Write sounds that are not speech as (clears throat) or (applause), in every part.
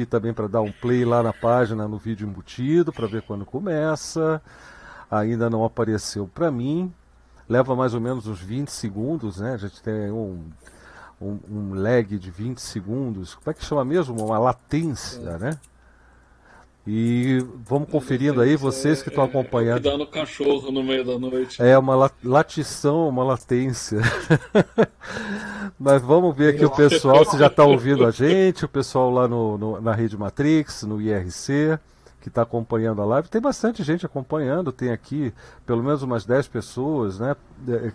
aqui também para dar um play lá na página no vídeo embutido para ver quando começa. Ainda não apareceu para mim. Leva mais ou menos uns 20 segundos, né? A gente tem um, um, um lag de 20 segundos. Como é que chama mesmo? Uma latência, né? E vamos conferindo aí, vocês que estão acompanhando. Cuidando cachorro no meio da noite. É uma latição, uma latência. (laughs) Mas vamos ver aqui o pessoal, se já está ouvindo a gente, o pessoal lá no, no, na Rede Matrix, no IRC, que está acompanhando a live. Tem bastante gente acompanhando, tem aqui pelo menos umas 10 pessoas né,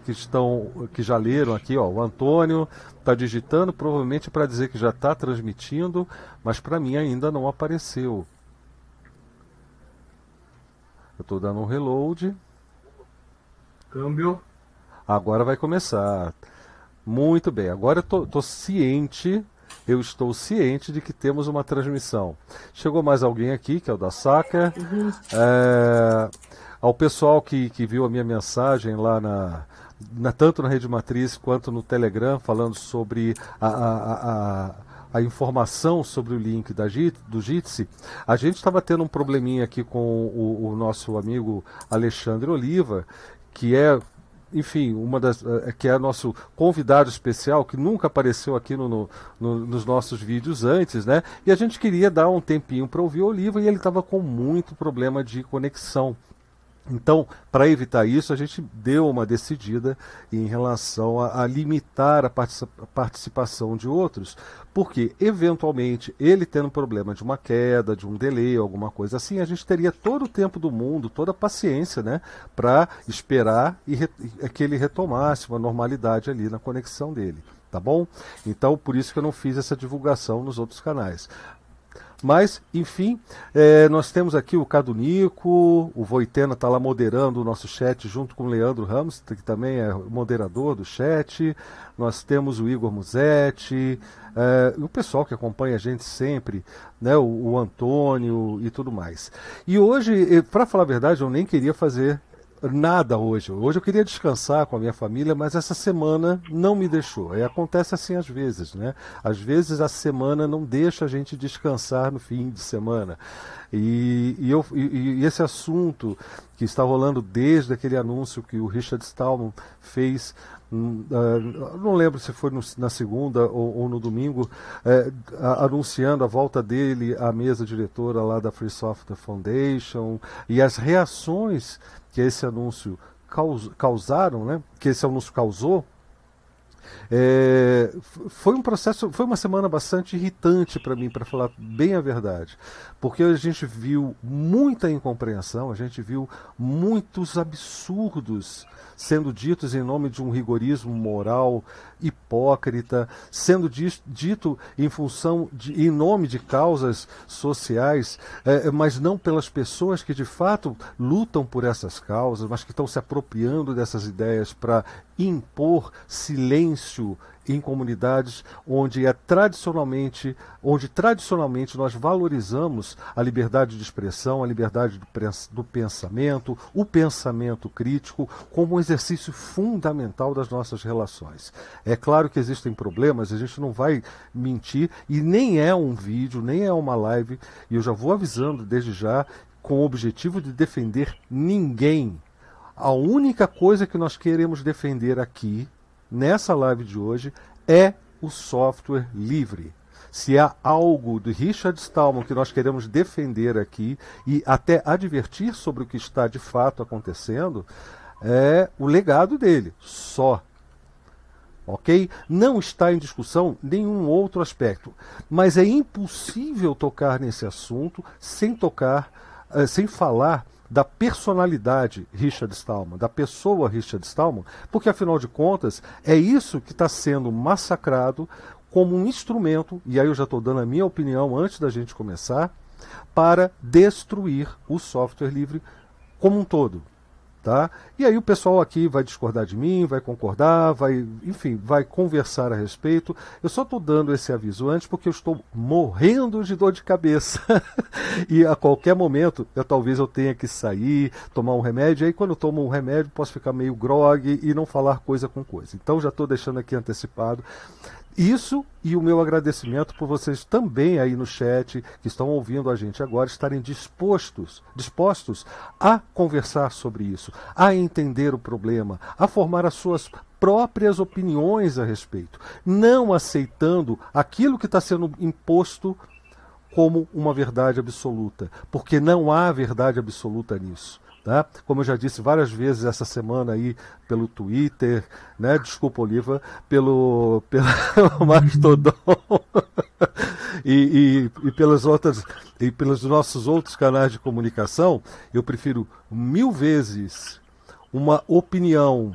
que, estão, que já leram aqui. Ó, o Antônio está digitando, provavelmente para dizer que já está transmitindo, mas para mim ainda não apareceu. Eu estou dando um reload. Câmbio. Agora vai começar. Muito bem. Agora eu estou ciente. Eu estou ciente de que temos uma transmissão. Chegou mais alguém aqui, que é o da Saca. Uhum. É, ao pessoal que, que viu a minha mensagem lá na, na, tanto na Rede Matriz quanto no Telegram, falando sobre a, a, a, a informação sobre o link da, do Jitsi, a gente estava tendo um probleminha aqui com o, o, nosso amigo Alexandre Oliva, que é, enfim, uma das, eh, que é nosso convidado especial, que nunca apareceu aqui no, no, no, nos nossos vídeos antes, né? E a gente queria dar um tempinho para ouvir o Oliva e ele estava com muito problema de conexão. Então, para evitar isso, a gente deu uma decidida em relação a, a limitar a, a participação de outros, porque eventualmente ele tendo problema de uma queda, de um delay, alguma coisa assim, a gente teria todo o tempo do mundo, toda a paciência, né, para esperar e, e que ele retomasse uma normalidade ali na conexão dele tá bom? Então, por isso que eu não fiz essa divulgação nos outros canais. Mas, enfim, é, nós temos aqui o Cado Nico, o Voitena está lá moderando o nosso chat junto com o Leandro Ramos, que também é moderador do chat. Nós temos o Igor Musetti, é, o pessoal que acompanha a gente sempre, né, o, o Antônio e tudo mais. E hoje, para falar a verdade, eu nem queria fazer nada hoje. Hoje eu queria descansar com a minha família, mas essa semana não me deixou. E acontece assim às vezes, né? Às vezes a semana não deixa a gente descansar no fim de semana. E, e, eu, e, e esse assunto que está rolando desde aquele anúncio que o Richard Stallman fez Uh, não lembro se foi no, na segunda ou, ou no domingo, uh, anunciando a volta dele à mesa diretora lá da Free Software Foundation e as reações que esse anúncio caus, causaram, né, que esse anúncio causou, é, foi um processo, foi uma semana bastante irritante para mim, para falar bem a verdade, porque a gente viu muita incompreensão, a gente viu muitos absurdos sendo ditos em nome de um rigorismo moral hipócrita, sendo dito em função de, em nome de causas sociais, é, mas não pelas pessoas que de fato lutam por essas causas, mas que estão se apropriando dessas ideias para impor silêncio em comunidades onde é tradicionalmente, onde tradicionalmente nós valorizamos a liberdade de expressão, a liberdade do pensamento, o pensamento crítico como um exercício fundamental das nossas relações. É claro que existem problemas, a gente não vai mentir e nem é um vídeo, nem é uma live, e eu já vou avisando desde já com o objetivo de defender ninguém. A única coisa que nós queremos defender aqui nessa live de hoje é o software livre. Se há algo do Richard Stallman que nós queremos defender aqui e até advertir sobre o que está de fato acontecendo, é o legado dele, só. Ok? Não está em discussão nenhum outro aspecto. Mas é impossível tocar nesse assunto sem tocar, uh, sem falar da personalidade Richard Stallman, da pessoa Richard Stallman, porque afinal de contas é isso que está sendo massacrado como um instrumento, e aí eu já estou dando a minha opinião antes da gente começar, para destruir o software livre como um todo. Tá? E aí o pessoal aqui vai discordar de mim, vai concordar, vai, enfim, vai conversar a respeito. Eu só estou dando esse aviso antes porque eu estou morrendo de dor de cabeça. (laughs) e a qualquer momento, eu talvez eu tenha que sair, tomar um remédio. E aí quando eu tomo um remédio, posso ficar meio grog e não falar coisa com coisa. Então já estou deixando aqui antecipado. Isso e o meu agradecimento por vocês também aí no chat, que estão ouvindo a gente agora, estarem dispostos, dispostos a conversar sobre isso, a entender o problema, a formar as suas próprias opiniões a respeito, não aceitando aquilo que está sendo imposto como uma verdade absoluta, porque não há verdade absoluta nisso. Tá? Como eu já disse várias vezes essa semana aí pelo Twitter, né? Desculpa, Oliva, pelo, (laughs) pelo Mastodon (laughs) e, e, e, pelas outras e pelos nossos outros canais de comunicação, eu prefiro mil vezes uma opinião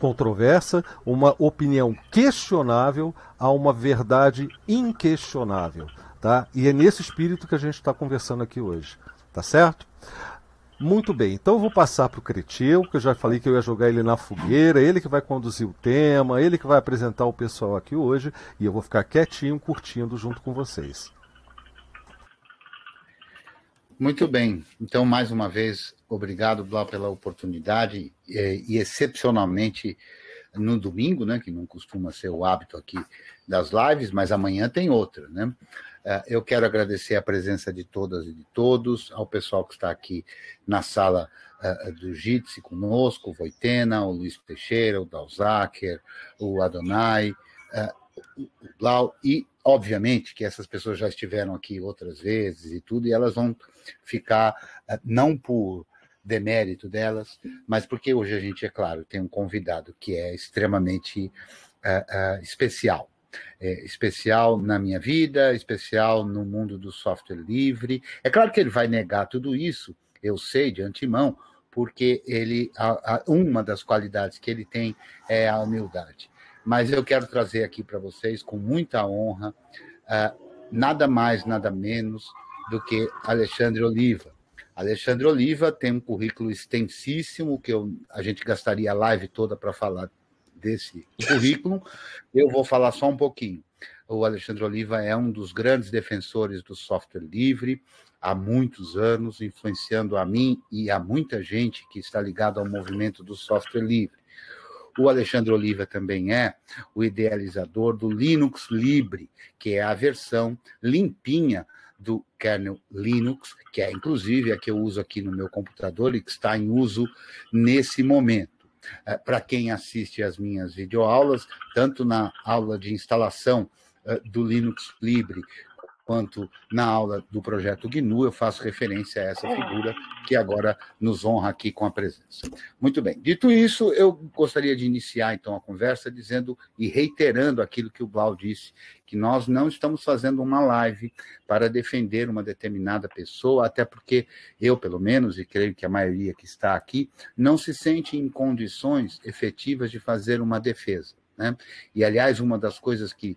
controversa, uma opinião questionável a uma verdade inquestionável, tá? E é nesse espírito que a gente está conversando aqui hoje, tá certo? Muito bem, então eu vou passar para o Cretil, que eu já falei que eu ia jogar ele na fogueira, ele que vai conduzir o tema, ele que vai apresentar o pessoal aqui hoje, e eu vou ficar quietinho, curtindo junto com vocês. Muito bem, então mais uma vez, obrigado, Blá, pela oportunidade, e, excepcionalmente no domingo, né, que não costuma ser o hábito aqui das lives, mas amanhã tem outra, né? É, eu quero agradecer a presença de todas e de todos, ao pessoal que está aqui na sala uh, do Jitsi conosco, o Voitena, o Luiz Teixeira, o Dalzaker, o Adonai, o Blau, e, obviamente, que essas pessoas já estiveram aqui outras vezes e tudo, e elas vão ficar, não por demérito delas, mas porque hoje a gente, é claro, tem um convidado que é extremamente especial é, especial na minha vida, especial no mundo do software livre. É claro que ele vai negar tudo isso, eu sei de antemão, porque ele a, a, uma das qualidades que ele tem é a humildade. Mas eu quero trazer aqui para vocês, com muita honra, uh, nada mais, nada menos do que Alexandre Oliva. Alexandre Oliva tem um currículo extensíssimo que eu, a gente gastaria a live toda para falar desse currículo. Eu vou falar só um pouquinho. O Alexandre Oliva é um dos grandes defensores do software livre há muitos anos, influenciando a mim e a muita gente que está ligada ao movimento do software livre. O Alexandre Oliva também é o idealizador do Linux Libre, que é a versão limpinha do kernel Linux, que é inclusive a que eu uso aqui no meu computador e que está em uso nesse momento. É, para quem assiste às minhas videoaulas, tanto na aula de instalação é, do Linux Libre, quanto na aula do projeto GNU, eu faço referência a essa figura que agora nos honra aqui com a presença. Muito bem, dito isso, eu gostaria de iniciar então a conversa dizendo e reiterando aquilo que o Blau disse, que nós não estamos fazendo uma live para defender uma determinada pessoa, até porque eu, pelo menos, e creio que a maioria que está aqui, não se sente em condições efetivas de fazer uma defesa. Né? E, aliás, uma das coisas que.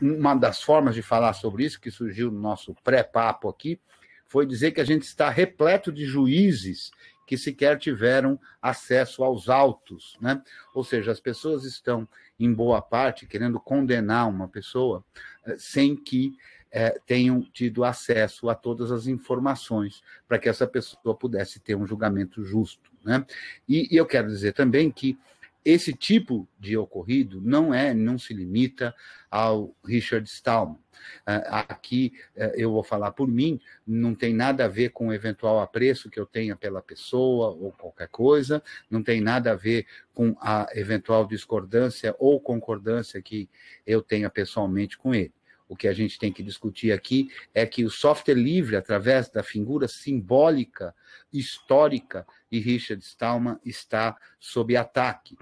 Uma das formas de falar sobre isso, que surgiu no nosso pré-papo aqui, foi dizer que a gente está repleto de juízes que sequer tiveram acesso aos autos. Né? Ou seja, as pessoas estão, em boa parte, querendo condenar uma pessoa eh, sem que é, tenham tido acesso a todas as informações para que essa pessoa pudesse ter um julgamento justo. Né? E, e eu quero dizer também que esse tipo de ocorrido não é, não se limita ao Richard Stallman. Ah, aqui eh, eu vou falar por mim, não tem nada a ver com o eventual apreço que eu tenha pela pessoa ou qualquer coisa, não tem nada a ver com a eventual discordância ou concordância que eu tenha pessoalmente com ele. O que a gente tem que discutir aqui é que o software livre, através da figura simbólica, histórica de Richard Stallman, está sob ataque.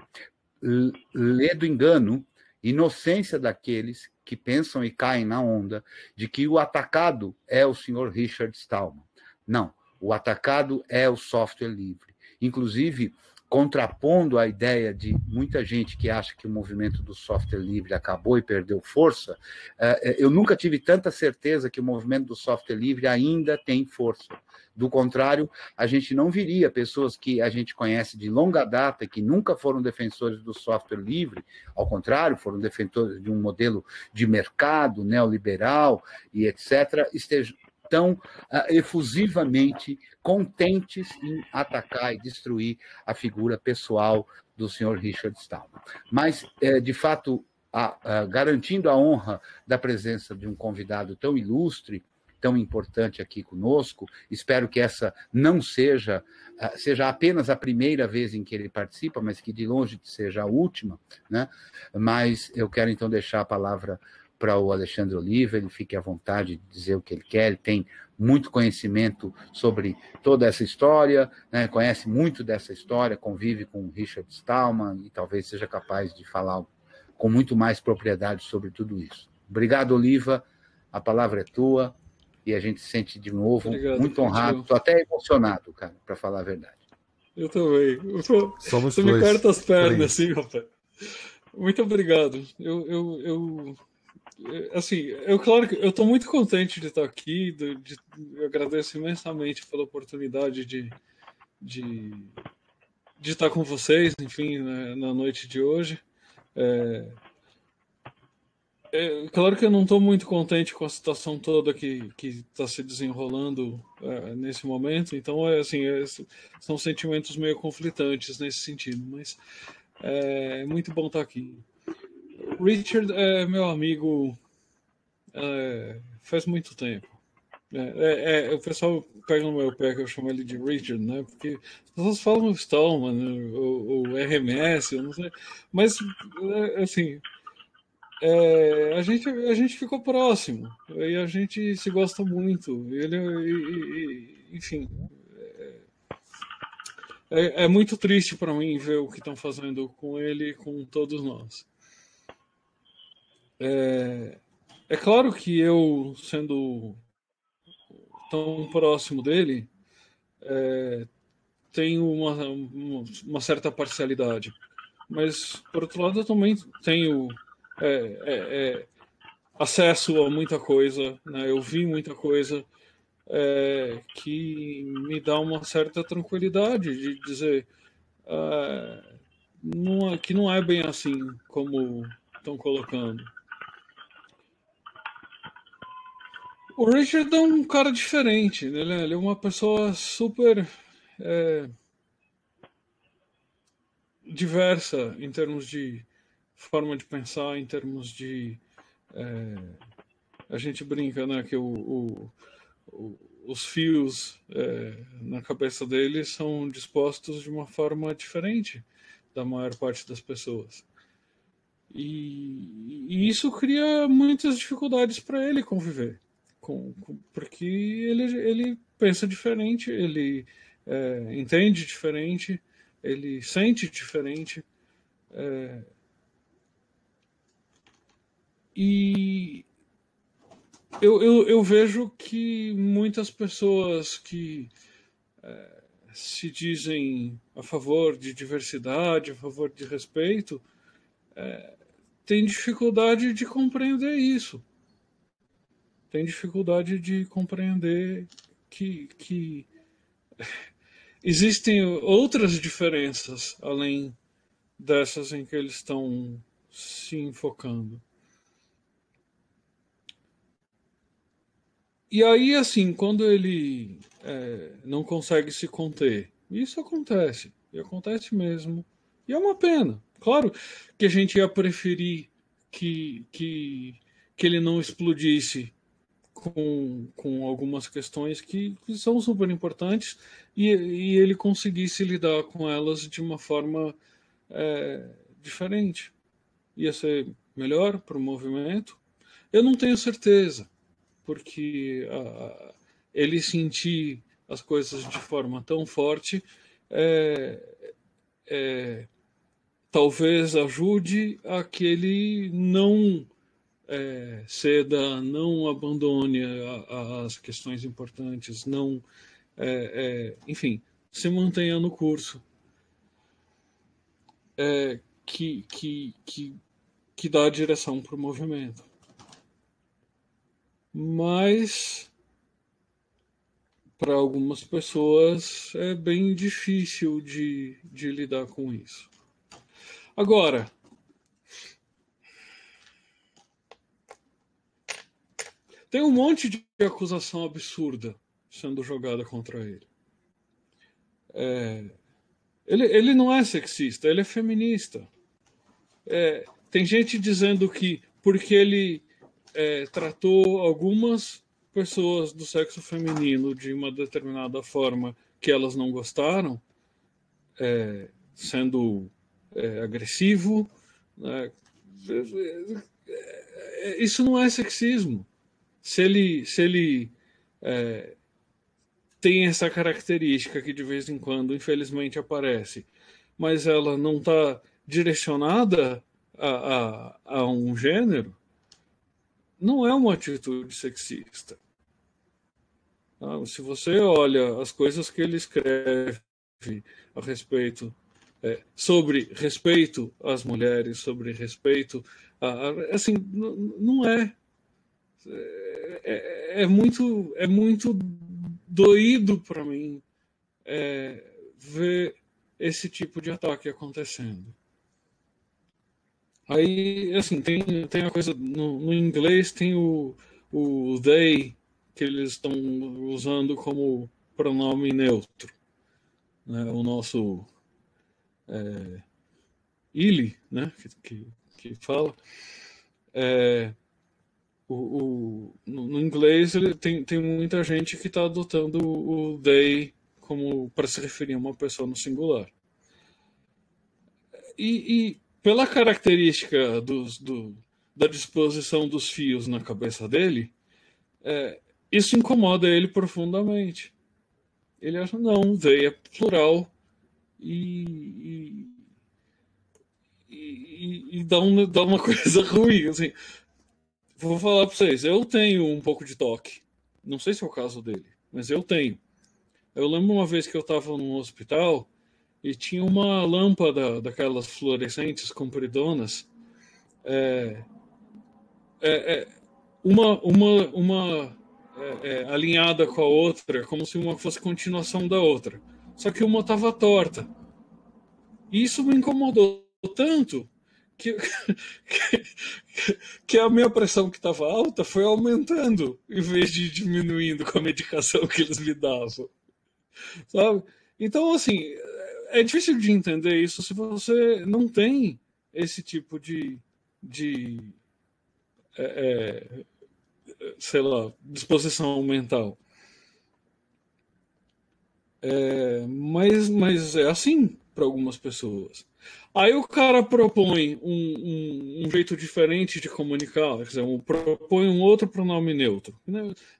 Lê do engano, inocência daqueles que pensam e caem na onda de que o atacado é o senhor Richard Stallman. Não, o atacado é o software livre. Inclusive, contrapondo a ideia de muita gente que acha que o movimento do software livre acabou e perdeu força, é, é, eu nunca tive tanta certeza que o movimento do software livre ainda tem força. Do contrário, a gente não viria pessoas que a gente conhece de longa data, que nunca foram defensores do software livre, ao contrário, foram defensores de um modelo de mercado neoliberal e etc., estejam tão uh, efusivamente contentes em atacar e destruir a figura pessoal do senhor Richard Stallman. Mas, é, de fato, garantindo a honra da presença de um convidado tão ilustre, tão importante aqui conosco. Espero que essa não seja seja apenas a primeira vez em que ele participa, mas que de longe seja a última, né? Mas eu quero então deixar a palavra para o Alexandre Oliva, ele fique à vontade de dizer o que ele quer, ele tem muito conhecimento sobre toda essa história, né? conhece muito dessa história, convive com Richard Stallman e talvez seja capaz de falar com muito mais propriedade sobre tudo isso. Obrigado, Oliva, a palavra é tua e a gente se sente de novo Obrigado, muito honrado. Estou até emocionado, cara, para falar a verdade. Eu também. Eu tô... Somos Você dois. me corta as pernas, assim, rapaz. Muito obrigado. Eu, eu, eu, assim, eu claro que eu estou muito contente de estar aqui. De, de, eu agradeço imensamente pela oportunidade de, de, de estar com vocês, enfim, na, na noite de hoje. É, é, claro que eu não estou muito contente com a situação toda que está se desenrolando é, nesse momento, então é assim, é, são sentimentos meio conflitantes nesse sentido, mas é muito bom estar aqui. Richard é meu amigo é, faz muito tempo. É, é, o pessoal pega no meu pé que eu chamo ele de Richard, né? Porque as pessoas falam Stallman, né? ou, ou RMS, eu não sei. Mas, assim, é, a, gente, a gente ficou próximo e a gente se gosta muito. Ele, e, e, enfim, é, é, é, muito triste para mim ver o que estão fazendo com ele e com todos nós. É, é claro que eu, sendo tão próximo dele, é, tenho uma, uma certa parcialidade. Mas, por outro lado, eu também tenho é, é, é, acesso a muita coisa, né? eu vi muita coisa é, que me dá uma certa tranquilidade de dizer é, não, que não é bem assim como estão colocando. O Richard é um cara diferente, né? ele é uma pessoa super é, diversa em termos de forma de pensar em termos de. É, a gente brinca né, que o, o, o, os fios é, na cabeça dele são dispostos de uma forma diferente da maior parte das pessoas. E, e isso cria muitas dificuldades para ele conviver, com, com, porque ele, ele pensa diferente, ele é, entende diferente, ele sente diferente. É, e eu, eu, eu vejo que muitas pessoas que é, se dizem a favor de diversidade, a favor de respeito, é, têm dificuldade de compreender isso. Tem dificuldade de compreender que, que (laughs) existem outras diferenças além dessas em que eles estão se enfocando. E aí, assim, quando ele é, não consegue se conter, isso acontece, e acontece mesmo, e é uma pena. Claro que a gente ia preferir que, que, que ele não explodisse com, com algumas questões que, que são super importantes e, e, ele conseguisse lidar com elas de uma forma é, diferente. Ia ser melhor para o movimento? Eu não tenho certeza porque uh, ele sentir as coisas de forma tão forte é, é, talvez ajude a que ele não é, ceda, não abandone a, a, as questões importantes, não, é, é, enfim, se mantenha no curso. É, que, que, que, que dá a direção para o movimento mas para algumas pessoas é bem difícil de, de lidar com isso. Agora, tem um monte de acusação absurda sendo jogada contra ele. É, ele, ele não é sexista, ele é feminista. É, tem gente dizendo que porque ele é, tratou algumas pessoas do sexo feminino de uma determinada forma que elas não gostaram, é, sendo é, agressivo, né? isso não é sexismo. Se ele, se ele é, tem essa característica que de vez em quando, infelizmente, aparece, mas ela não está direcionada a, a, a um gênero, não é uma atitude sexista. Ah, se você olha as coisas que ele escreve a respeito é, sobre respeito às mulheres, sobre respeito a, a assim, não é. É. é. É, muito é muito doído para mim é, ver esse tipo de ataque acontecendo. Aí, assim, tem, tem a coisa, no, no inglês tem o, o they, que eles estão usando como pronome neutro. Né? O nosso é, ele, né? que, que, que fala. É, o, o, no, inglês ele tem, tem muita gente que está adotando o they como para se referir a uma pessoa no singular. E, e pela característica dos, do, da disposição dos fios na cabeça dele, é, isso incomoda ele profundamente. Ele acha, não, they é plural e, e, e, e dá, um, dá uma (laughs) coisa ruim. Assim. Vou falar para vocês, eu tenho um pouco de toque. Não sei se é o caso dele, mas eu tenho. Eu lembro uma vez que eu estava num hospital e tinha uma lâmpada daquelas fluorescentes compridonas, é, é, é, uma, uma, uma é, é, alinhada com a outra, como se uma fosse continuação da outra. Só que uma estava torta. E isso me incomodou tanto que, que, (laughs) que a minha pressão que estava alta foi aumentando em vez de diminuindo com a medicação que eles me davam. Sabe? Então, assim, é difícil de entender isso se você não tem esse tipo de, de é, é, sei lá, disposição mental. É, mas, mas é assim para algumas pessoas. Aí o cara propõe um, um, um, jeito diferente de comunicar, quer dizer, um, propõe um outro pronome neutro.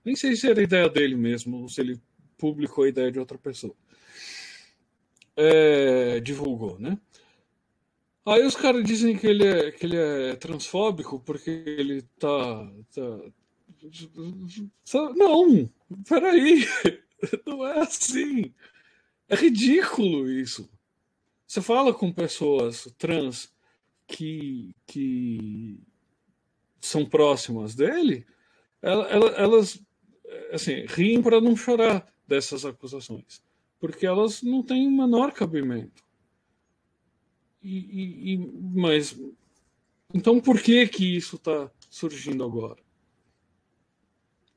Nem sei se era ideia dele mesmo, ou se ele publicou a ideia de outra pessoa. É, divulgou, né? Aí os caras dizem que ele é, que ele é transfóbico porque ele tá, tá... Não, peraí, (laughs) não é assim. É ridículo isso. Você fala com pessoas trans que, que são próximas dele, elas assim, riem para não chorar dessas acusações, porque elas não têm o menor cabimento. E, e, e, mas então por que que isso está surgindo agora?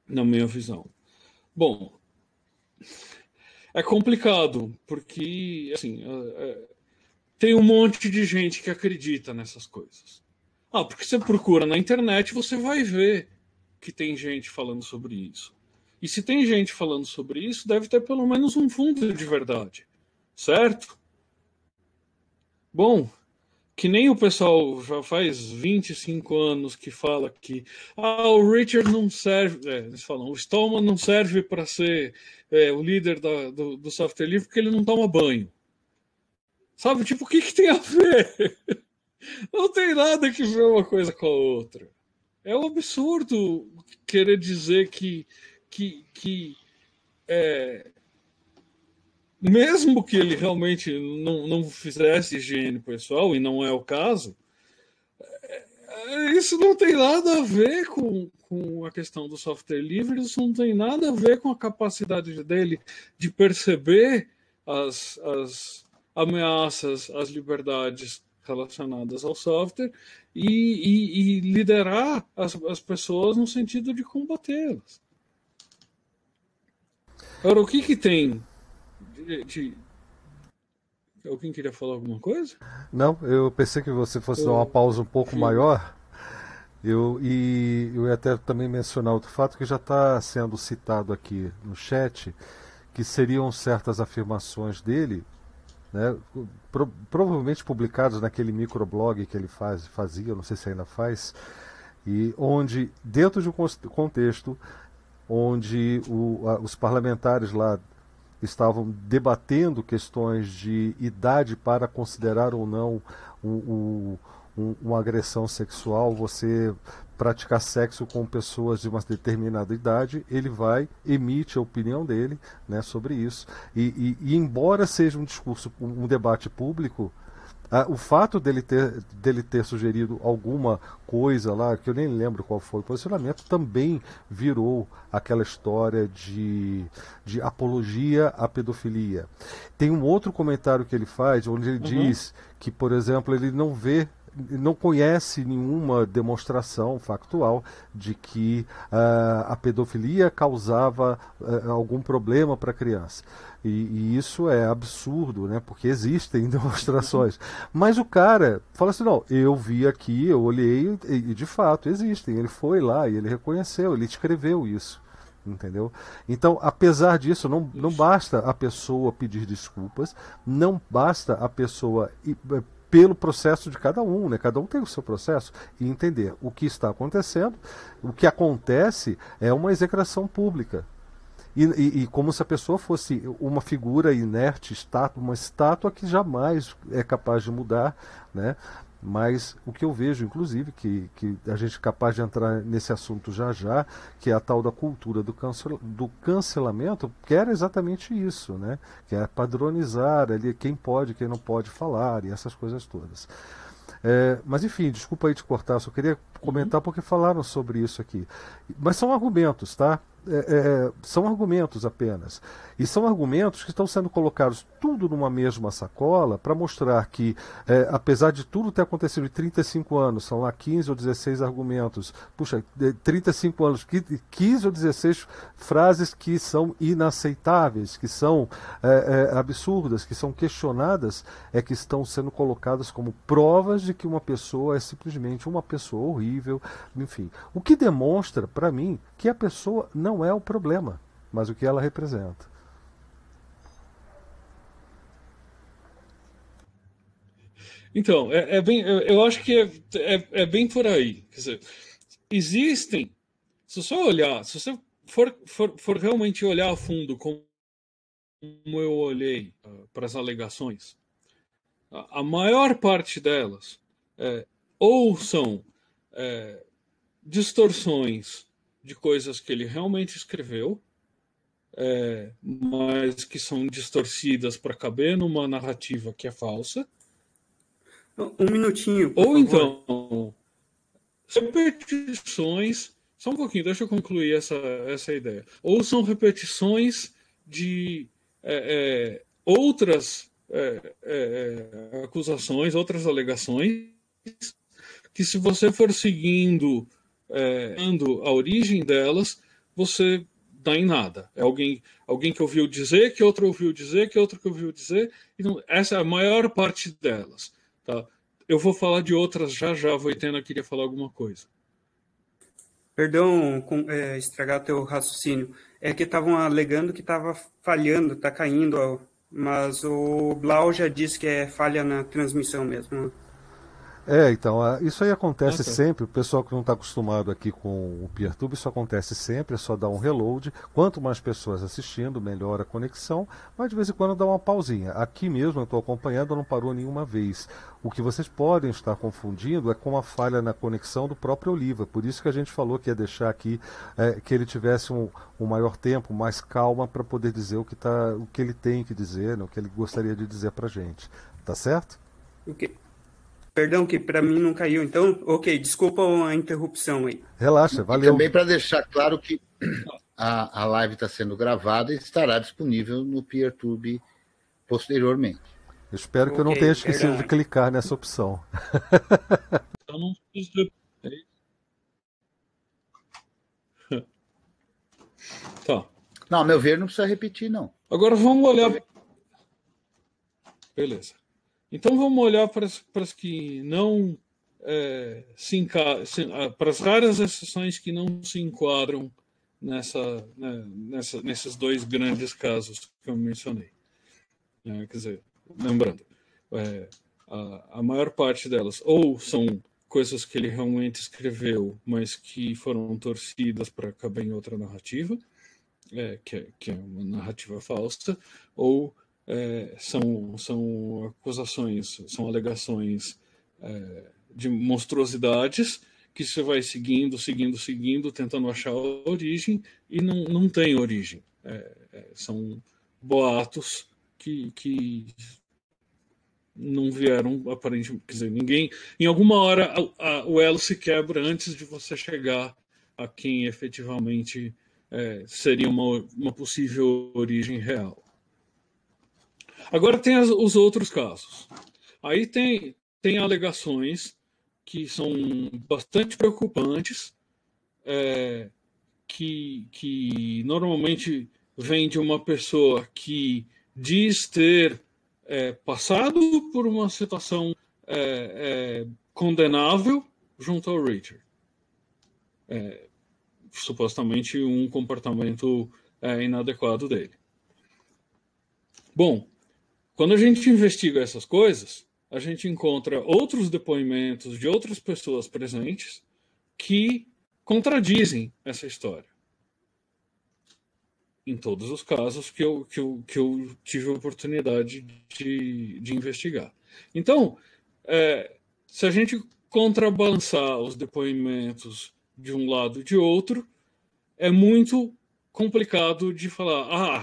Na minha visão. Bom, é complicado, porque assim, é, é tem um monte de gente que acredita nessas coisas. Ah, porque você procura na internet, você vai ver que tem gente falando sobre isso. E se tem gente falando sobre isso, deve ter pelo menos um fundo de verdade. Certo? Bom, que nem o pessoal já faz 25 anos que fala que ah, o Richard não serve, é, eles falam, o Stallman não serve para ser é, o líder da, do, do software livre porque ele não toma banho. Sabe, tipo, o que, que tem a ver? Não tem nada que ver uma coisa com a outra. É um absurdo querer dizer que, que, que é, mesmo que ele realmente não, não fizesse higiene pessoal, e não é o caso, é, isso não tem nada a ver com, com a questão do software livre, isso não tem nada a ver com a capacidade dele de perceber as, as ameaças às liberdades relacionadas ao software e, e, e liderar as, as pessoas no sentido de combatê-las. Agora, o que, que tem de, de, Alguém queria falar alguma coisa? Não, eu pensei que você fosse eu... dar uma pausa um pouco Sim. maior. Eu, e eu ia até também mencionar outro fato que já está sendo citado aqui no chat, que seriam certas afirmações dele, né, pro, provavelmente publicadas naquele microblog que ele faz, fazia, não sei se ainda faz, e onde, dentro de um contexto onde o, a, os parlamentares lá estavam debatendo questões de idade para considerar ou não o, o um, uma agressão sexual, você praticar sexo com pessoas de uma determinada idade, ele vai, emite a opinião dele né, sobre isso. E, e, e embora seja um discurso, um debate público, ah, o fato dele ter, dele ter sugerido alguma coisa lá, que eu nem lembro qual foi o posicionamento, também virou aquela história de, de apologia à pedofilia. Tem um outro comentário que ele faz, onde ele uhum. diz que, por exemplo, ele não vê não conhece nenhuma demonstração factual de que uh, a pedofilia causava uh, algum problema para a criança. E, e, isso é absurdo, né? Porque existem (laughs) demonstrações. Mas o cara fala assim: não, eu vi aqui, eu olhei e, e de fato existem. Ele foi lá e ele reconheceu, ele escreveu isso entendeu? Então, apesar disso, não, não basta a pessoa pedir desculpas, não basta a pessoa pelo processo de cada um, né? Cada um tem o seu processo e entender o que está acontecendo. O que acontece é uma execração pública. E, e, e como se a pessoa fosse uma figura inerte, estátua, uma estátua que jamais é capaz de mudar, né? Mas o que eu vejo, inclusive, que, que a gente é capaz de entrar nesse assunto já já, que é a tal da cultura do, cancel, do cancelamento, quer exatamente isso, né? Que é padronizar ali quem pode, quem não pode falar e essas coisas todas. É, mas enfim, desculpa aí te cortar, só queria comentar porque falaram sobre isso aqui. Mas são argumentos, tá? É, é, são argumentos apenas. E são argumentos que estão sendo colocados tudo numa mesma sacola para mostrar que, é, apesar de tudo ter acontecido em 35 anos, são lá 15 ou 16 argumentos, puxa, 35 anos, 15 ou 16 frases que são inaceitáveis, que são é, é, absurdas, que são questionadas, é que estão sendo colocadas como provas de que uma pessoa é simplesmente uma pessoa horrível, enfim. O que demonstra, para mim, que a pessoa não é o problema, mas o que ela representa. Então, é, é bem, eu, acho que é, é, é, bem por aí. Quer dizer, existem, se você olhar, se você for, for, for realmente olhar a fundo como eu olhei uh, para as alegações, a, a, maior parte delas é, ou são é, distorções de coisas que ele realmente escreveu, é, mas que são distorcidas para caber numa narrativa que é falsa, um minutinho. Ou então, repetições. Só um pouquinho, deixa eu concluir essa, essa ideia. Ou são repetições de é, é, outras é, é, é acusações, outras alegações, que se você for seguindo é, a origem delas, você dá em nada. É alguém, alguém que ouviu dizer, que outro ouviu dizer, que outro que ouviu dizer. Então, essa é a maior parte delas. Tá? Eu vou falar de outras já já. A Voitena queria falar alguma coisa. Perdão com, é, estragar teu raciocínio. É que estavam alegando que estava falhando, está caindo, mas o Blau já disse que é falha na transmissão mesmo. É, então, isso aí acontece sempre. O pessoal que não está acostumado aqui com o PeerTube, isso acontece sempre, é só dar um reload. Quanto mais pessoas assistindo, melhor a conexão, mas de vez em quando dá uma pausinha. Aqui mesmo eu estou acompanhando, não parou nenhuma vez. O que vocês podem estar confundindo é com a falha na conexão do próprio Oliva. Por isso que a gente falou que ia deixar aqui é, que ele tivesse um, um maior tempo, mais calma, para poder dizer o que, tá, o que ele tem que dizer, né, o que ele gostaria de dizer para gente. Tá certo? O okay. Perdão, que para mim não caiu. Então, ok, desculpa a interrupção aí. Relaxa, valeu. E também para deixar claro que a, a live está sendo gravada e estará disponível no PeerTube posteriormente. Eu espero que okay, eu não tenha esquecido perdão. de clicar nessa opção. (laughs) Eu não Tá. Não, a meu ver, não precisa repetir, não. Agora vamos olhar Beleza. Então vamos olhar para as, para as que não é, se enca... Ah, para as raras exceções que não se enquadram nessa, né, nessa, nesses dois grandes casos que eu mencionei. É, quer dizer, lembrando, é, a, a maior parte delas ou são coisas que ele realmente escreveu, mas que foram torcidas para caber em outra narrativa, é, que, é, que, é, uma narrativa falsa, ou é, são, são acusações, são alegações é, de monstruosidades que você vai seguindo, seguindo, seguindo, tentando achar a origem e não, não tem origem. É, é, são boatos que, que não vieram aparentemente. Quer dizer, ninguém. Em alguma hora a, a, o elo se quebra antes de você chegar a quem efetivamente é, seria uma, uma possível origem real. Agora tem as, os outros casos. Aí tem, tem alegações que são bastante preocupantes, é, que, que normalmente vem de uma pessoa que diz ter é, passado por uma situação é, é condenável junto ao Richard. É, supostamente um comportamento é, inadequado dele. Bom, quando a gente investiga essas coisas, a gente encontra outros depoimentos de outras pessoas presentes que contradizem essa história. Em todos os casos que eu, que eu, que eu tive a oportunidade de, de investigar. Então, é, se a gente contrabalançar os depoimentos de um lado e de outro, é muito complicado de falar, ah,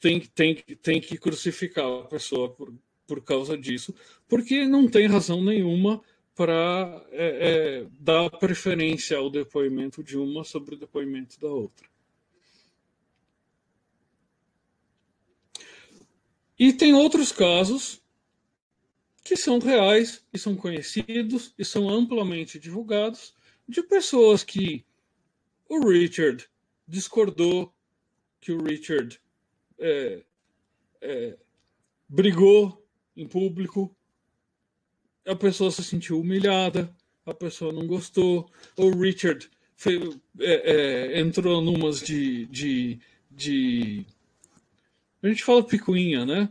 tem, tem, tem que crucificar a pessoa por, por causa disso, porque não tem razão nenhuma para é, é, dar preferência ao depoimento de uma sobre o depoimento da outra. E tem outros casos que são reais e são conhecidos e são amplamente divulgados de pessoas que o Richard discordou, que o Richard é, é, brigou em público, a pessoa se sentiu humilhada, a pessoa não gostou, o Richard fez, é, é, entrou numas de, de, de. A gente fala picuinha, né?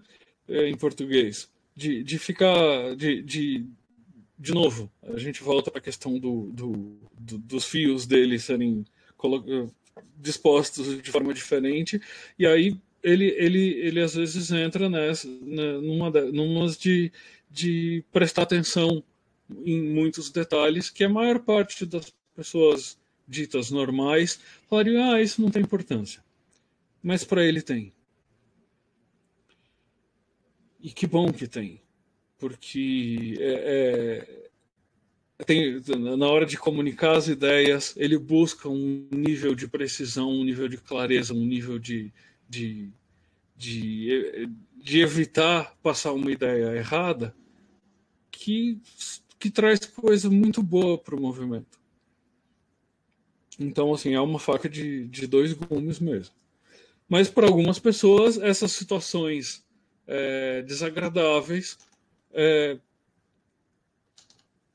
É, em português. De, de ficar. De, de, de novo, a gente volta para a questão do, do, do, dos fios dele serem dispostos de forma diferente, e aí ele, ele, ele às vezes entra nessa, né, numa, numa de, de prestar atenção em muitos detalhes que a maior parte das pessoas ditas normais falariam, ah, isso não tem importância. Mas para ele tem. E que bom que tem. Porque é, é, tem, na hora de comunicar as ideias, ele busca um nível de precisão, um nível de clareza, um nível de, de, de, de evitar passar uma ideia errada que, que traz coisa muito boa para o movimento. Então, assim, é uma faca de, de dois gumes mesmo. Mas para algumas pessoas, essas situações é, desagradáveis é,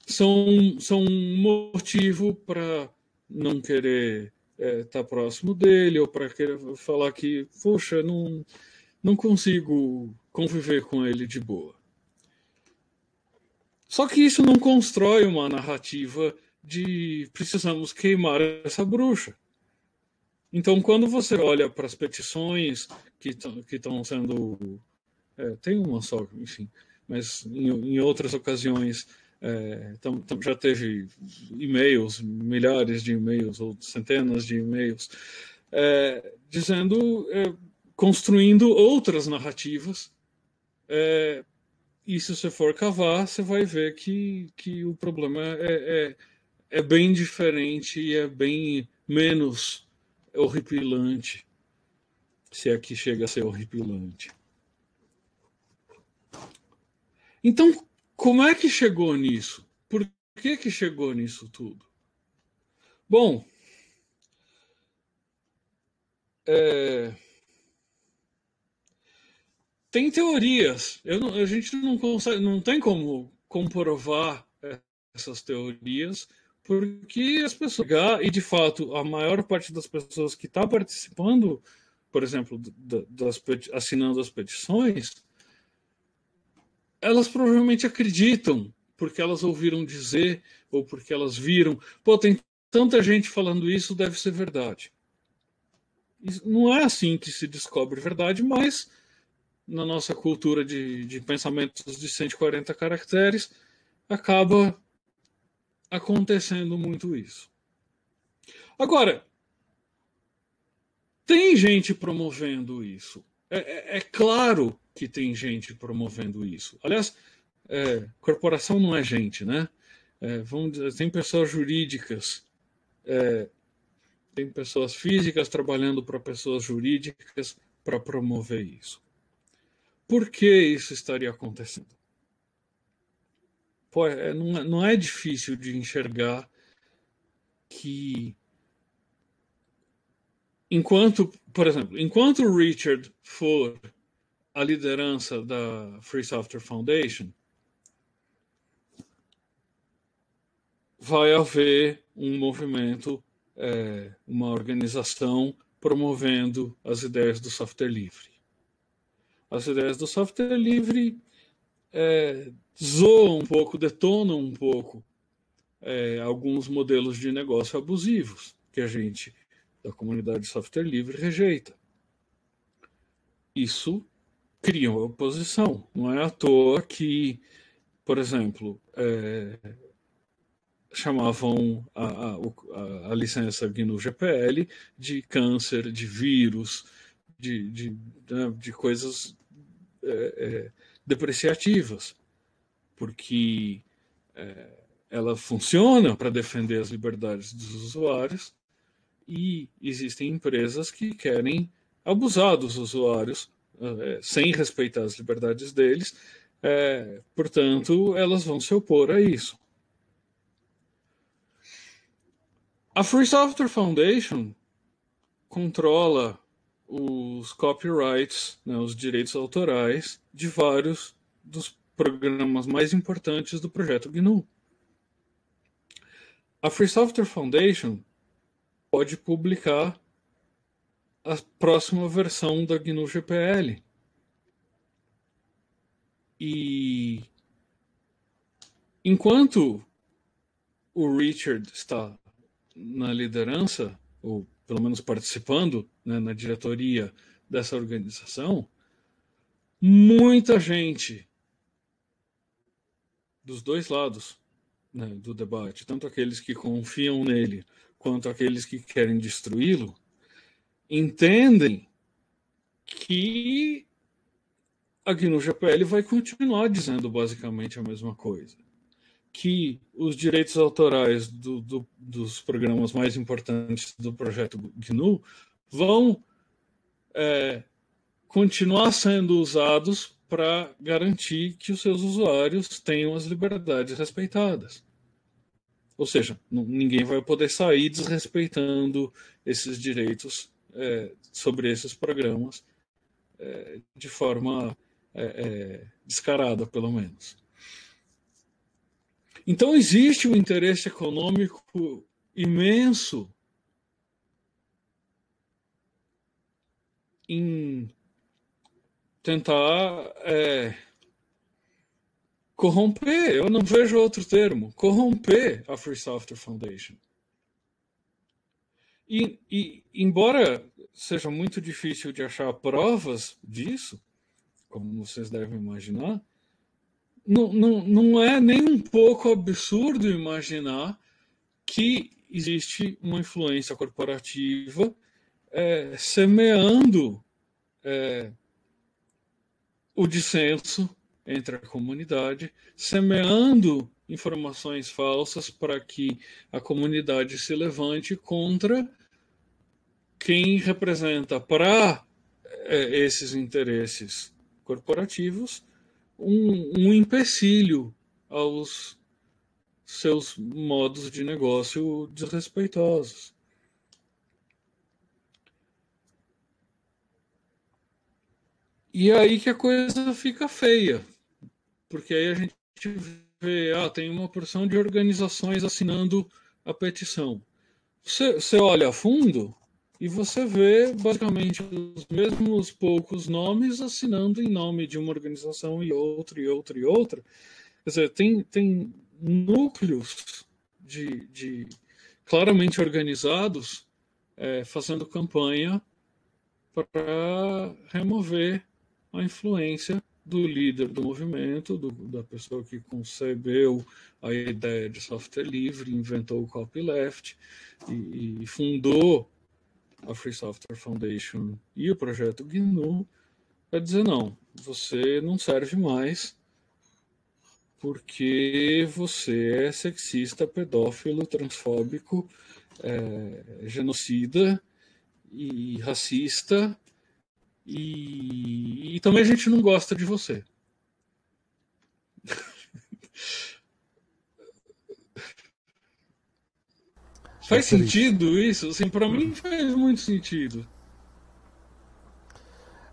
são, são um motivo para não querer estar é, tá próximo dele ou para falar que, poxa, não, não consigo conviver com ele de boa. Só que isso não constrói uma narrativa de precisamos queimar essa bruxa. Então, quando você olha para as petições que estão sendo. É, tem uma só, enfim, mas em, em outras ocasiões é, tam, tam, já teve e-mails, milhares de e-mails ou centenas de e-mails, é, dizendo, é, construindo outras narrativas. É, e se você for cavar, você vai ver que, que o problema é, é, é bem diferente e é bem menos horripilante, se é chega a ser horripilante. Então, como é que chegou nisso? Por que, que chegou nisso tudo? Bom, é... tem teorias. Não, a gente não consegue, não tem como comprovar essas teorias, porque as pessoas e de fato a maior parte das pessoas que está participando, por exemplo, das, assinando as petições, elas provavelmente acreditam porque elas ouviram dizer ou porque elas viram. Pô, tem tanta gente falando isso, deve ser verdade. Não é assim que se descobre verdade, mas na nossa cultura de, de pensamentos de 140 caracteres, acaba acontecendo muito isso. Agora, tem gente promovendo isso. É, é, é claro que tem gente promovendo isso. Aliás, é, corporação não é gente, né? É, vamos dizer, tem pessoas jurídicas, é, tem pessoas físicas trabalhando para pessoas jurídicas para promover isso. Por que isso estaria acontecendo? Pô, é, não, não é difícil de enxergar que enquanto, por exemplo, enquanto o Richard for a liderança da Free Software Foundation, vai haver um movimento, é, uma organização promovendo as ideias do software livre. As ideias do software livre é, zoam um pouco, detonam um pouco é, alguns modelos de negócio abusivos que a gente da comunidade de software livre rejeita. Isso cria uma oposição. Não é à toa que, por exemplo, é, chamavam a, a, a, licença GNU GPL de câncer, de vírus, de, de, né, de coisas é, é, depreciativas, porque é, ela funciona para defender as liberdades dos usuários e existem empresas que querem abusar dos usuários é, sem respeitar as liberdades deles, é, portanto, elas vão se opor a isso. A Free Software Foundation controla os copyrights, né, os direitos autorais de vários dos programas mais importantes do projeto GNU. A Free Software Foundation pode publicar a próxima versão da GNU GPL. E enquanto o Richard está na liderança, ou pelo menos participando né, na diretoria dessa organização, muita gente dos dois lados né, do debate, tanto aqueles que confiam nele quanto aqueles que querem destruí-lo, entendem que a GNU GPL vai continuar dizendo basicamente a mesma coisa que os direitos autorais do, do, dos programas mais importantes do projeto GNU vão é, continuar sendo usados para garantir que os seus usuários tenham as liberdades respeitadas. Ou seja, ninguém vai poder sair desrespeitando esses direitos é, sobre esses programas é, de forma é, é, descarada, pelo menos. Então existe um interesse econômico imenso em tentar é, corromper, eu não vejo outro termo, corromper a Free Software Foundation. E, e, embora seja muito difícil de achar provas disso, como vocês devem imaginar, não, não, não é nem um pouco absurdo imaginar que existe uma influência corporativa é, semeando é, o dissenso entre a comunidade, semeando informações falsas para que a comunidade se levante contra quem representa para é, esses interesses corporativos um, um empecilho aos seus modos de negócio desrespeitosos. E aí que a coisa fica feia, porque aí a gente vê, ah, tem uma porção de organizações assinando a petição. Você, você olha a fundo e você vê basicamente os mesmos poucos nomes assinando em nome de uma organização e outra, e outra, e outra. Quer dizer, tem, tem núcleos de, de claramente organizados é, fazendo campanha para remover a influência do líder do movimento, do, da pessoa que concebeu a ideia de software livre, inventou o copyleft e, e fundou a Free Software Foundation e o projeto GNU, é dizer não, você não serve mais porque você é sexista, pedófilo, transfóbico, é, genocida e racista e, e também a gente não gosta de você. faz sentido isso? Assim, para mim faz muito sentido.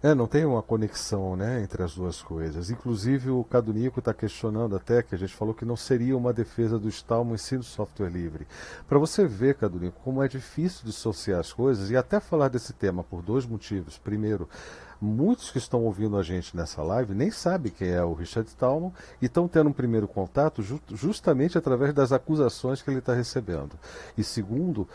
É, não tem uma conexão né, entre as duas coisas. Inclusive, o Cadunico está questionando até que a gente falou que não seria uma defesa do Stallman em si do software livre. Para você ver, Cadunico, como é difícil dissociar as coisas e até falar desse tema por dois motivos. Primeiro, muitos que estão ouvindo a gente nessa live nem sabem quem é o Richard Stallman e estão tendo um primeiro contato justamente através das acusações que ele está recebendo. E segundo,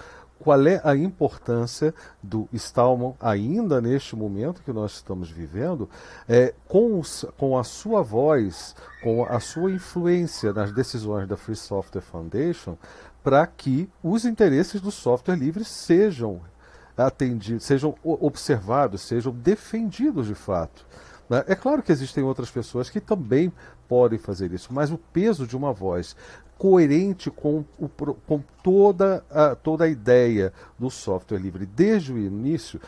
qual é a importância do Stallman, ainda neste momento que nós estamos vivendo, é, com, os, com a sua voz, com a sua influência nas decisões da Free Software Foundation, para que os interesses do software livre sejam atendidos, sejam observados, sejam defendidos de fato. Né? É claro que existem outras pessoas que também podem fazer isso, mas o peso de uma voz coerente com, o, com toda, a, toda a ideia do software livre desde o início.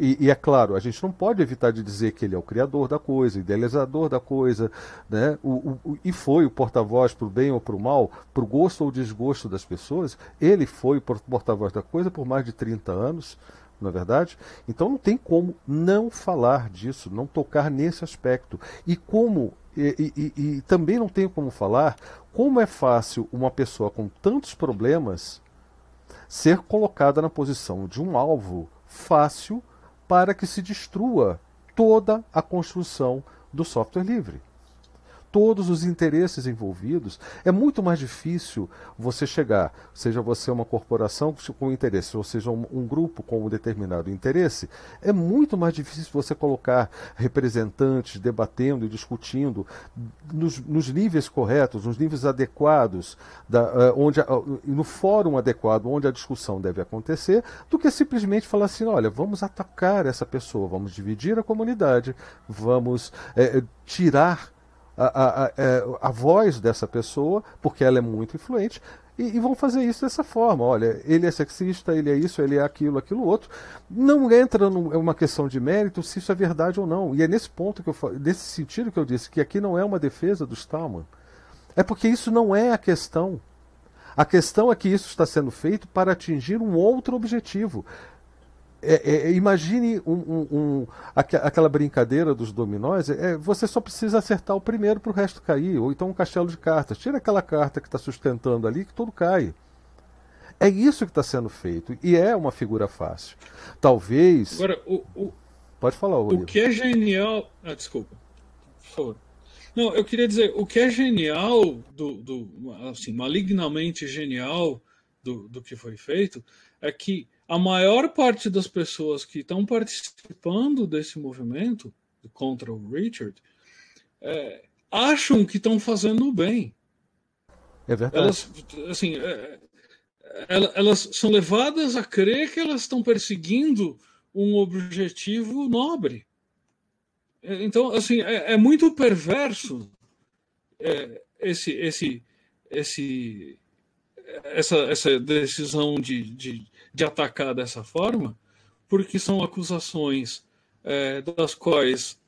E, e, é claro, a gente não pode evitar de dizer que ele é o criador da coisa, idealizador da coisa, né? o, o, e foi o porta-voz para o bem ou para o mal, para o gosto ou desgosto das pessoas. Ele foi o porta-voz da coisa por mais de 30 anos, não é verdade? Então não tem como não falar disso, não tocar nesse aspecto. E como e, e, e, também não tenho como falar como é fácil uma pessoa com tantos problemas ser colocada na posição de um alvo fácil para que se destrua toda a construção do software livre todos os interesses envolvidos, é muito mais difícil você chegar, seja você uma corporação com interesse, ou seja um, um grupo com um determinado interesse, é muito mais difícil você colocar representantes debatendo e discutindo nos, nos níveis corretos, nos níveis adequados, da, uh, onde, uh, no fórum adequado onde a discussão deve acontecer, do que simplesmente falar assim, olha, vamos atacar essa pessoa, vamos dividir a comunidade, vamos uh, tirar a, a, é, a voz dessa pessoa, porque ela é muito influente, e, e, vão fazer isso dessa forma. Olha, ele é sexista, ele é isso, ele é aquilo, aquilo outro. Não entra numa questão de mérito se isso é verdade ou não. E é nesse ponto que eu nesse sentido que eu disse que aqui não é uma defesa do Stallman. É porque isso não é a questão. A questão é que isso está sendo feito para atingir um outro objetivo. É, é, imagine um, um, um, aquela brincadeira dos dominós. É, você só precisa acertar o primeiro para o resto cair, ou então um castelo de cartas. Tira aquela carta que está sustentando ali que tudo cai. É isso que está sendo feito e é uma figura fácil. Talvez. Agora, o, o pode falar. O que é genial. Ah, desculpa. Por favor. Não, eu queria dizer, o que é genial, do, do assim, malignamente genial do, do que foi feito, é que a maior parte das pessoas que estão participando desse movimento contra o Richard é, acham que estão fazendo o bem. É verdade. Elas, assim, é, elas são levadas a crer que elas estão perseguindo um objetivo nobre. É, então, assim, é, é muito perverso é, esse, esse, esse, essa, essa decisão de, de de atacar dessa forma, porque são acusações é, das quais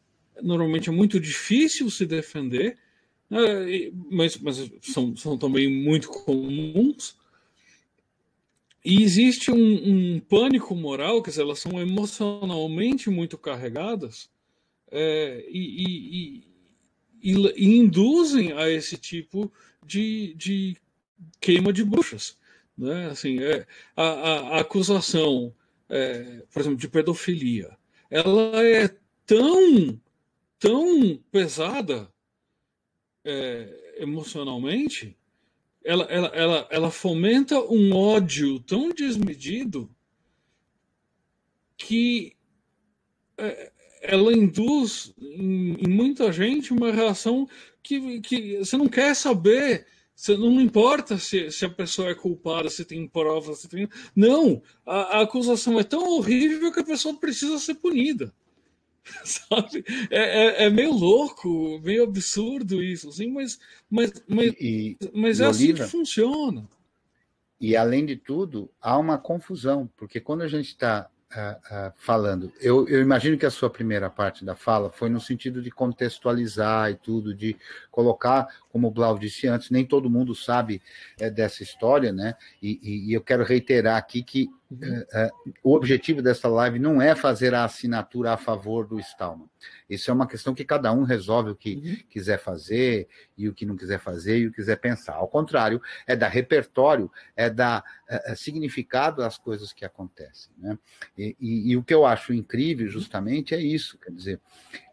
normalmente é muito difícil se defender, né, mas, mas são, são também muito comuns. E existe um, um, pânico moral, quer dizer, elas são emocionalmente muito carregadas, é, e, e, e, e, induzem a esse tipo de, de queima de bruxas. Né? Assim, é, a, a, a acusação, é, por exemplo, de pedofilia, ela é tão, tão pesada é, emocionalmente, ela, ela, ela, ela fomenta um ódio tão desmedido que é, ela induz em, em, muita gente uma reação que, que você não quer saber você não importa se, se a pessoa é culpada, se tem provas, se tem. Não! A, a acusação é tão horrível que a pessoa precisa ser punida. (laughs) Sabe? É, é, é, meio louco, meio absurdo isso, assim, mas, mas, mas, e, mas é assim que funciona. E além de tudo, há uma confusão, porque quando a gente está falando. Eu, eu, imagino que a sua primeira parte da fala foi no sentido de contextualizar e tudo, de colocar, como o Blau disse antes, nem todo mundo sabe é, dessa história, né? E, e, e, eu quero reiterar aqui que uhum. uh, o objetivo dessa live não é fazer a assinatura a favor do Stallman. Isso é uma questão que cada um resolve o que uhum. quiser fazer e o que não quiser fazer e o que quiser pensar. Ao contrário, é dar repertório, é dar é, significado às coisas que acontecem. Né? E, e, e, o que eu acho incrível, justamente, é isso. Quer dizer, é,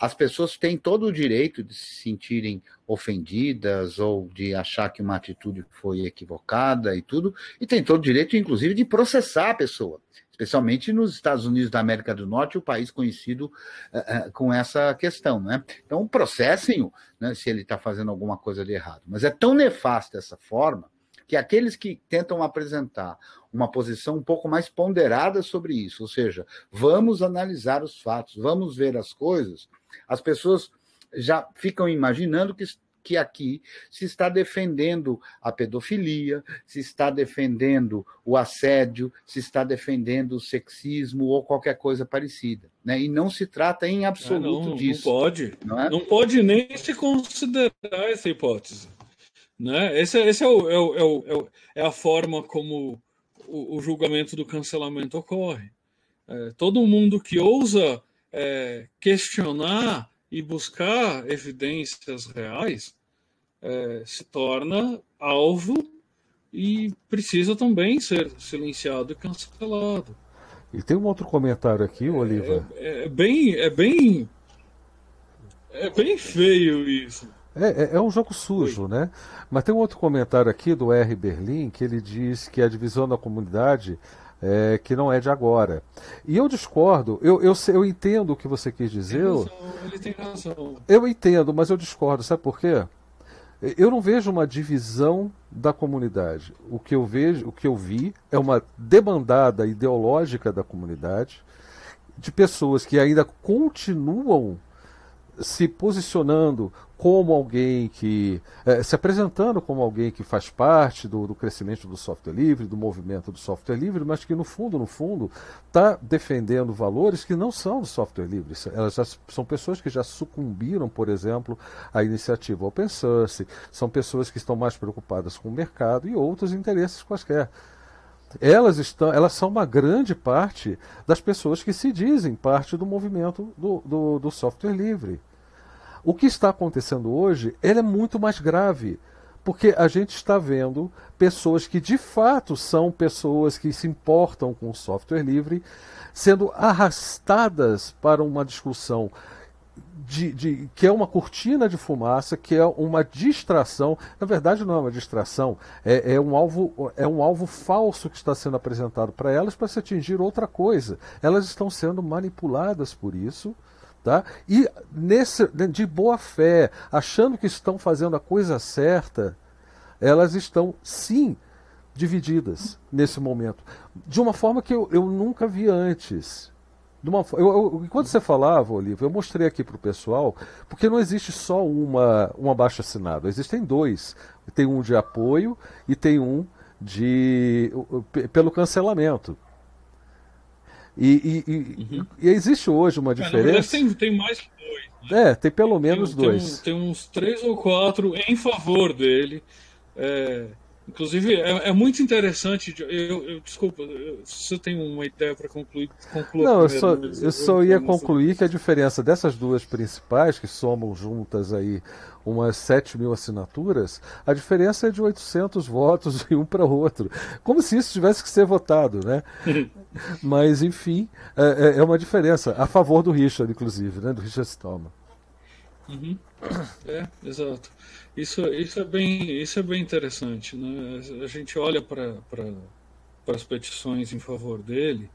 as pessoas têm todo o direito de se sentirem ofendidas ou de achar que uma atitude foi equivocada e tudo, e tem todo o direito, inclusive, de processar a pessoa especialmente nos Estados Unidos da América do Norte, o país conhecido uh, uh, com essa questão. Né? Então, processem-o né, se ele está fazendo alguma coisa de errado. Mas é tão nefasta essa forma que aqueles que tentam apresentar uma posição um pouco mais ponderada sobre isso, ou seja, vamos analisar os fatos, vamos ver as coisas, as pessoas já ficam imaginando que que aqui se está defendendo a pedofilia, se está defendendo o assédio, se está defendendo o sexismo ou qualquer coisa parecida. Né? E não se trata em absoluto não, disso. Não pode. Não, é? não pode nem se considerar essa hipótese. Né? Esse, esse é, o, é, o, é, o, é, a forma como o, o julgamento do cancelamento ocorre. É, todo mundo que ousa é, questionar e buscar evidências reais, é, se torna alvo e precisa também ser silenciado e cancelado. E tem um outro comentário aqui, Oliva. É, é, bem, é bem, é bem feio isso. É, é, é um jogo sujo, né? Mas tem um outro comentário aqui do R. Berlim que ele diz que a divisão da comunidade é, que não é de agora. E eu discordo, eu, eu, eu entendo o que você quis dizer. Razão, ele tem razão. Eu entendo, mas eu discordo, sabe por quê? Eu não vejo uma divisão da comunidade. O que eu vejo, o que eu vi é uma debandada ideológica da comunidade de pessoas que ainda continuam se posicionando como alguém que. É, se apresentando como alguém que faz parte do, do, crescimento do software livre, do movimento do software livre, mas que no fundo, no fundo, está defendendo valores que não são do software livre. Elas já, são pessoas que já sucumbiram, por exemplo, à iniciativa open source, são pessoas que estão mais preocupadas com o mercado e outros interesses quaisquer elas estão, elas são uma grande parte das pessoas que se dizem parte do movimento do, do, do software livre. O que está acontecendo hoje é muito mais grave, porque a gente está vendo pessoas que de fato são pessoas que se importam com o software livre sendo arrastadas para uma discussão de, de, que é uma cortina de fumaça, que é uma distração. Na verdade, não é uma distração, é, é um, alvo, é um alvo falso que está sendo apresentado para elas para se atingir outra coisa. Elas estão sendo manipuladas por isso Tá? E nesse, de boa fé, achando que estão fazendo a coisa certa, elas estão sim divididas nesse momento. De uma forma que eu, eu nunca vi antes. De uma, eu, eu, enquanto você falava, Olivia, eu mostrei aqui para o pessoal, porque não existe só uma, um abaixo assinado, existem dois. Tem um de apoio e tem um de pelo cancelamento. E, e, uhum. e, existe hoje uma diferença. É, tem, tem mais que dois. Né? É, tem pelo menos tem, dois. Tem, tem, uns três ou quatro em favor dele. É, Inclusive, é, é, muito interessante. Eu, eu desculpa, eu, se você tem uma ideia para concluir, conclua. Não, eu só, eu só ia concluir que a diferença dessas duas principais, que somam juntas aí umas 7 mil assinaturas, a diferença é de 800 votos de um para o outro. Como se isso tivesse que ser votado, né? (laughs) Mas, enfim, é, é, é, uma diferença a favor do Richard, inclusive, né? do Richard Stallman. Uhum. É, exato. Isso, isso, é bem, isso é bem interessante. Né? A gente olha para as petições em favor dele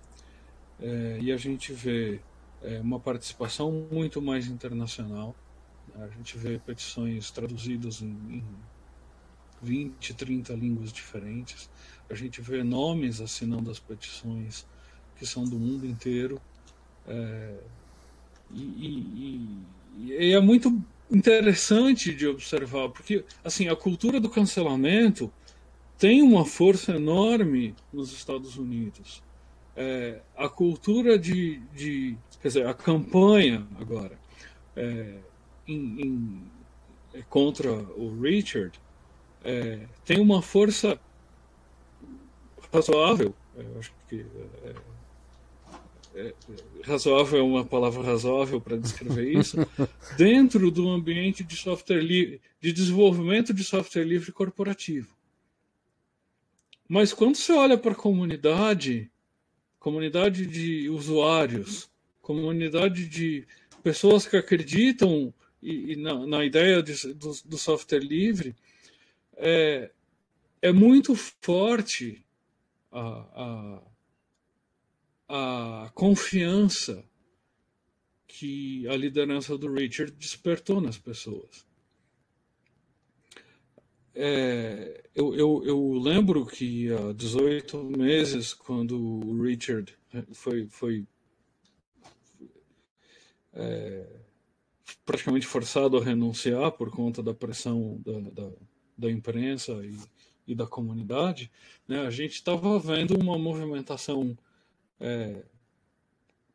é, e a gente vê é, uma participação muito mais internacional. A gente vê petições traduzidas em, em 20, 30 línguas diferentes. A gente vê nomes assinando as petições que são do mundo inteiro. É, e, e, e, é muito interessante de observar, porque assim a cultura do cancelamento tem uma força enorme nos Estados Unidos. É, a cultura de, de, quer dizer, a campanha agora é, em, em, é, contra o Richard é, tem uma força razoável. Acho que é, razoável é uma palavra razoável para descrever isso, (laughs) dentro do ambiente de software livre, de desenvolvimento de software livre corporativo. Mas quando você olha para a comunidade, comunidade de usuários, comunidade de pessoas que acreditam e, e na, na, ideia de, do, do, software livre, é, é muito forte a, a a confiança que a liderança do Richard despertou nas pessoas. É, eu, eu, eu, lembro que há 18 meses, quando o Richard foi, foi é, praticamente forçado a renunciar por conta da pressão da, da, da imprensa e, e, da comunidade, né, a gente estava vendo uma movimentação é,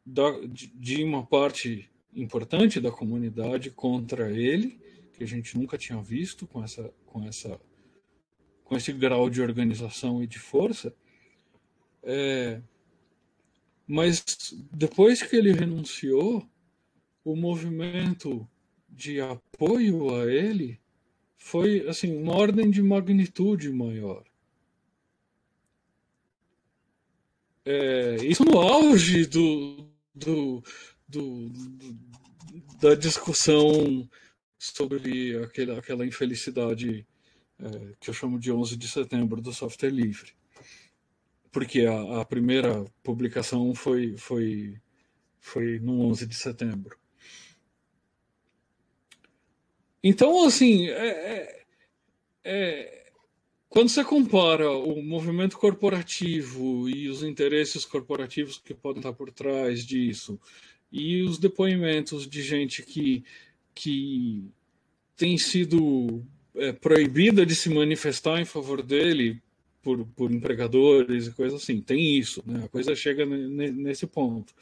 de uma parte importante da comunidade contra ele, que a gente nunca tinha visto com essa, com essa, com esse grau de organização e de força. É, mas depois que ele renunciou, o movimento de apoio a ele foi assim uma ordem de magnitude maior. É, isso no auge do, do, do, do, da discussão sobre aquela, aquela infelicidade é, que eu chamo de 11 de setembro do software livre. Porque a, a primeira publicação foi, foi, foi no 11 de setembro. Então, assim, é, é, é quando você compara o movimento corporativo e os interesses corporativos que podem estar por trás disso, e os depoimentos de gente que, que tem sido é, proibida de se manifestar em favor dele por, por empregadores e coisas assim, tem isso, né? a coisa chega nesse ponto.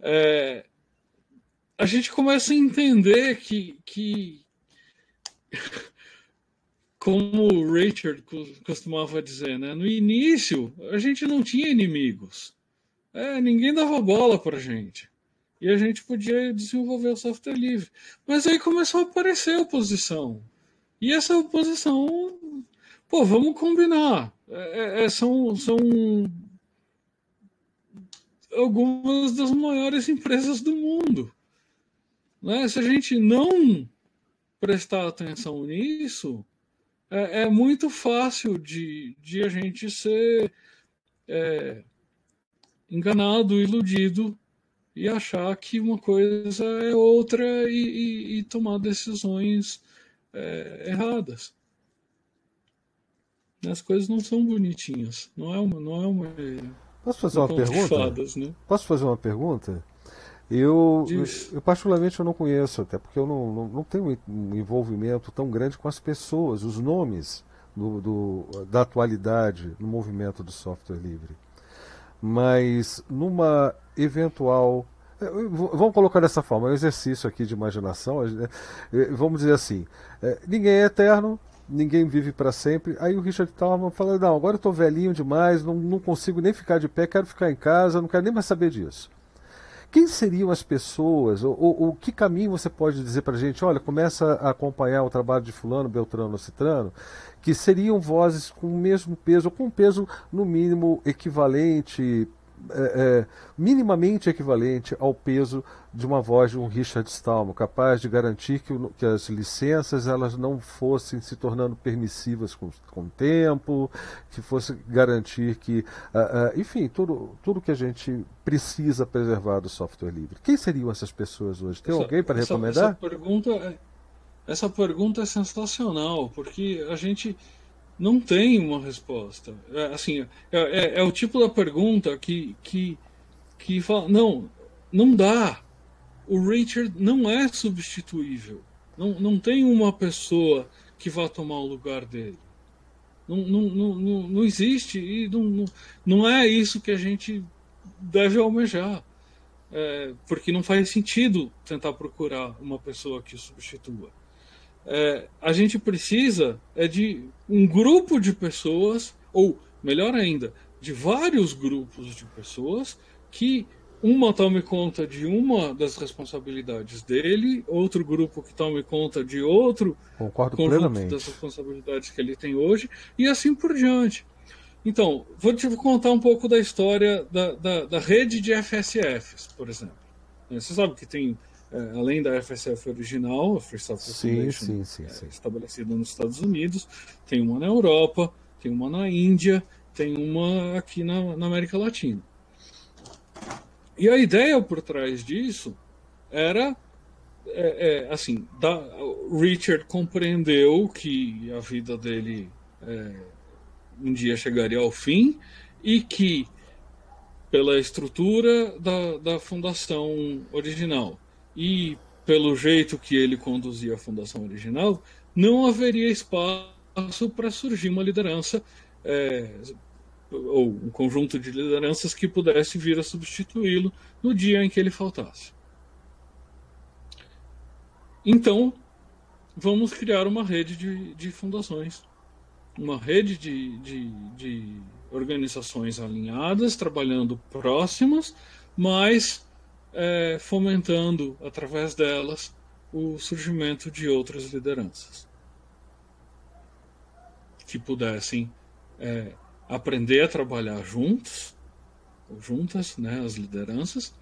É, a gente começa a entender que, que (laughs) como o Richard costumava dizer, né? no início a gente não tinha inimigos. É, ninguém dava bola para gente. E a gente podia desenvolver o software livre. Mas aí começou a aparecer oposição. E essa oposição, pô, vamos combinar. É, é, é são, são algumas das maiores empresas do mundo. Né? Se a gente não prestar atenção nisso, é, é muito fácil de, de a gente ser é, enganado, iludido e achar que uma coisa é outra e, e, e tomar decisões é, erradas. As coisas não são bonitinhas. Não é uma. Não é uma Posso fazer uma pergunta? Fadas, né? Posso fazer uma pergunta? Eu, eu, particularmente eu não conheço, até porque eu não, não, não, tenho um envolvimento tão grande com as pessoas, os nomes do, do, da atualidade no movimento do software livre. Mas numa eventual. Eh, vamos colocar dessa forma, é um exercício aqui de imaginação. Eh, vamos dizer assim: eh, ninguém é eterno, ninguém vive para sempre. Aí o Richard Stallman fala: Não, agora eu estou velhinho demais, não, não consigo nem ficar de pé, quero ficar em casa, não quero nem mais saber disso. Quem seriam as pessoas, ou, ou, ou que caminho você pode dizer para a gente? Olha, começa a acompanhar o trabalho de Fulano, Beltrano, Citrano, que seriam vozes com o mesmo peso, ou com um peso no mínimo equivalente, é, é, minimamente equivalente ao peso de uma voz de um Richard Stallman, capaz de garantir que, que as licenças elas não fossem se tornando permissivas com, com o tempo, que fosse garantir que, uh, uh, enfim, tudo, tudo que a gente precisa preservar do software livre. Quem seriam essas pessoas hoje? Tem essa, alguém para recomendar? Essa pergunta, é, essa pergunta é sensacional, porque a gente não tem uma resposta. É, assim, é, é, é, o tipo da pergunta que, que, que fala, não, não dá. O Richard não é substituível. Não, não tem uma pessoa que vá tomar o lugar dele. Não, não, não, não, existe e não, não, não é isso que a gente deve almejar. É, porque não faz sentido tentar procurar uma pessoa que substitua é, a gente precisa é de um grupo de pessoas, ou melhor ainda, de vários grupos de pessoas que uma tome conta de uma das responsabilidades dele, outro grupo que tome conta de outro Concordo conjunto plenamente. das responsabilidades que ele tem hoje, e assim por diante. Então, vou te contar um pouco da história da, da, da rede de FSFs, por exemplo. Você sabe que tem é, além da FSF original, a Free Software sim, Foundation, sim, sim, é, sim. estabelecida nos Estados Unidos, tem uma na Europa, tem uma na Índia, tem uma aqui na, na América Latina. E a ideia por trás disso era é, é, assim, da, Richard compreendeu que a vida dele é, um dia chegaria ao fim e que pela estrutura da, da fundação original e pelo jeito que ele conduzia a fundação original, não haveria espaço para surgir uma liderança é, ou um conjunto de lideranças que pudesse vir a substituí-lo no dia em que ele faltasse. Então, vamos criar uma rede de, de fundações, uma rede de, de, de organizações alinhadas, trabalhando próximas, mas é, fomentando através delas o surgimento de outras lideranças que pudessem é, aprender a trabalhar juntos juntas, né, as lideranças,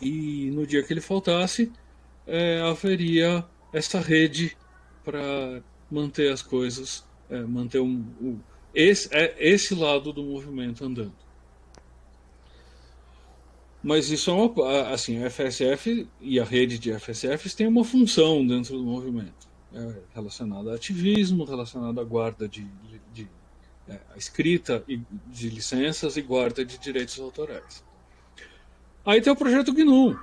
e no dia que ele faltasse é, haveria essa rede para manter as coisas, é, manter um, um, esse, é, esse lado do movimento andando. Mas isso é uma. Assim, a FSF e a rede de FSFs tem uma função dentro do movimento. É relacionada a ativismo, relacionada à guarda de, de, é, escrita de licenças e guarda de direitos autorais. Aí tem o projeto GNU,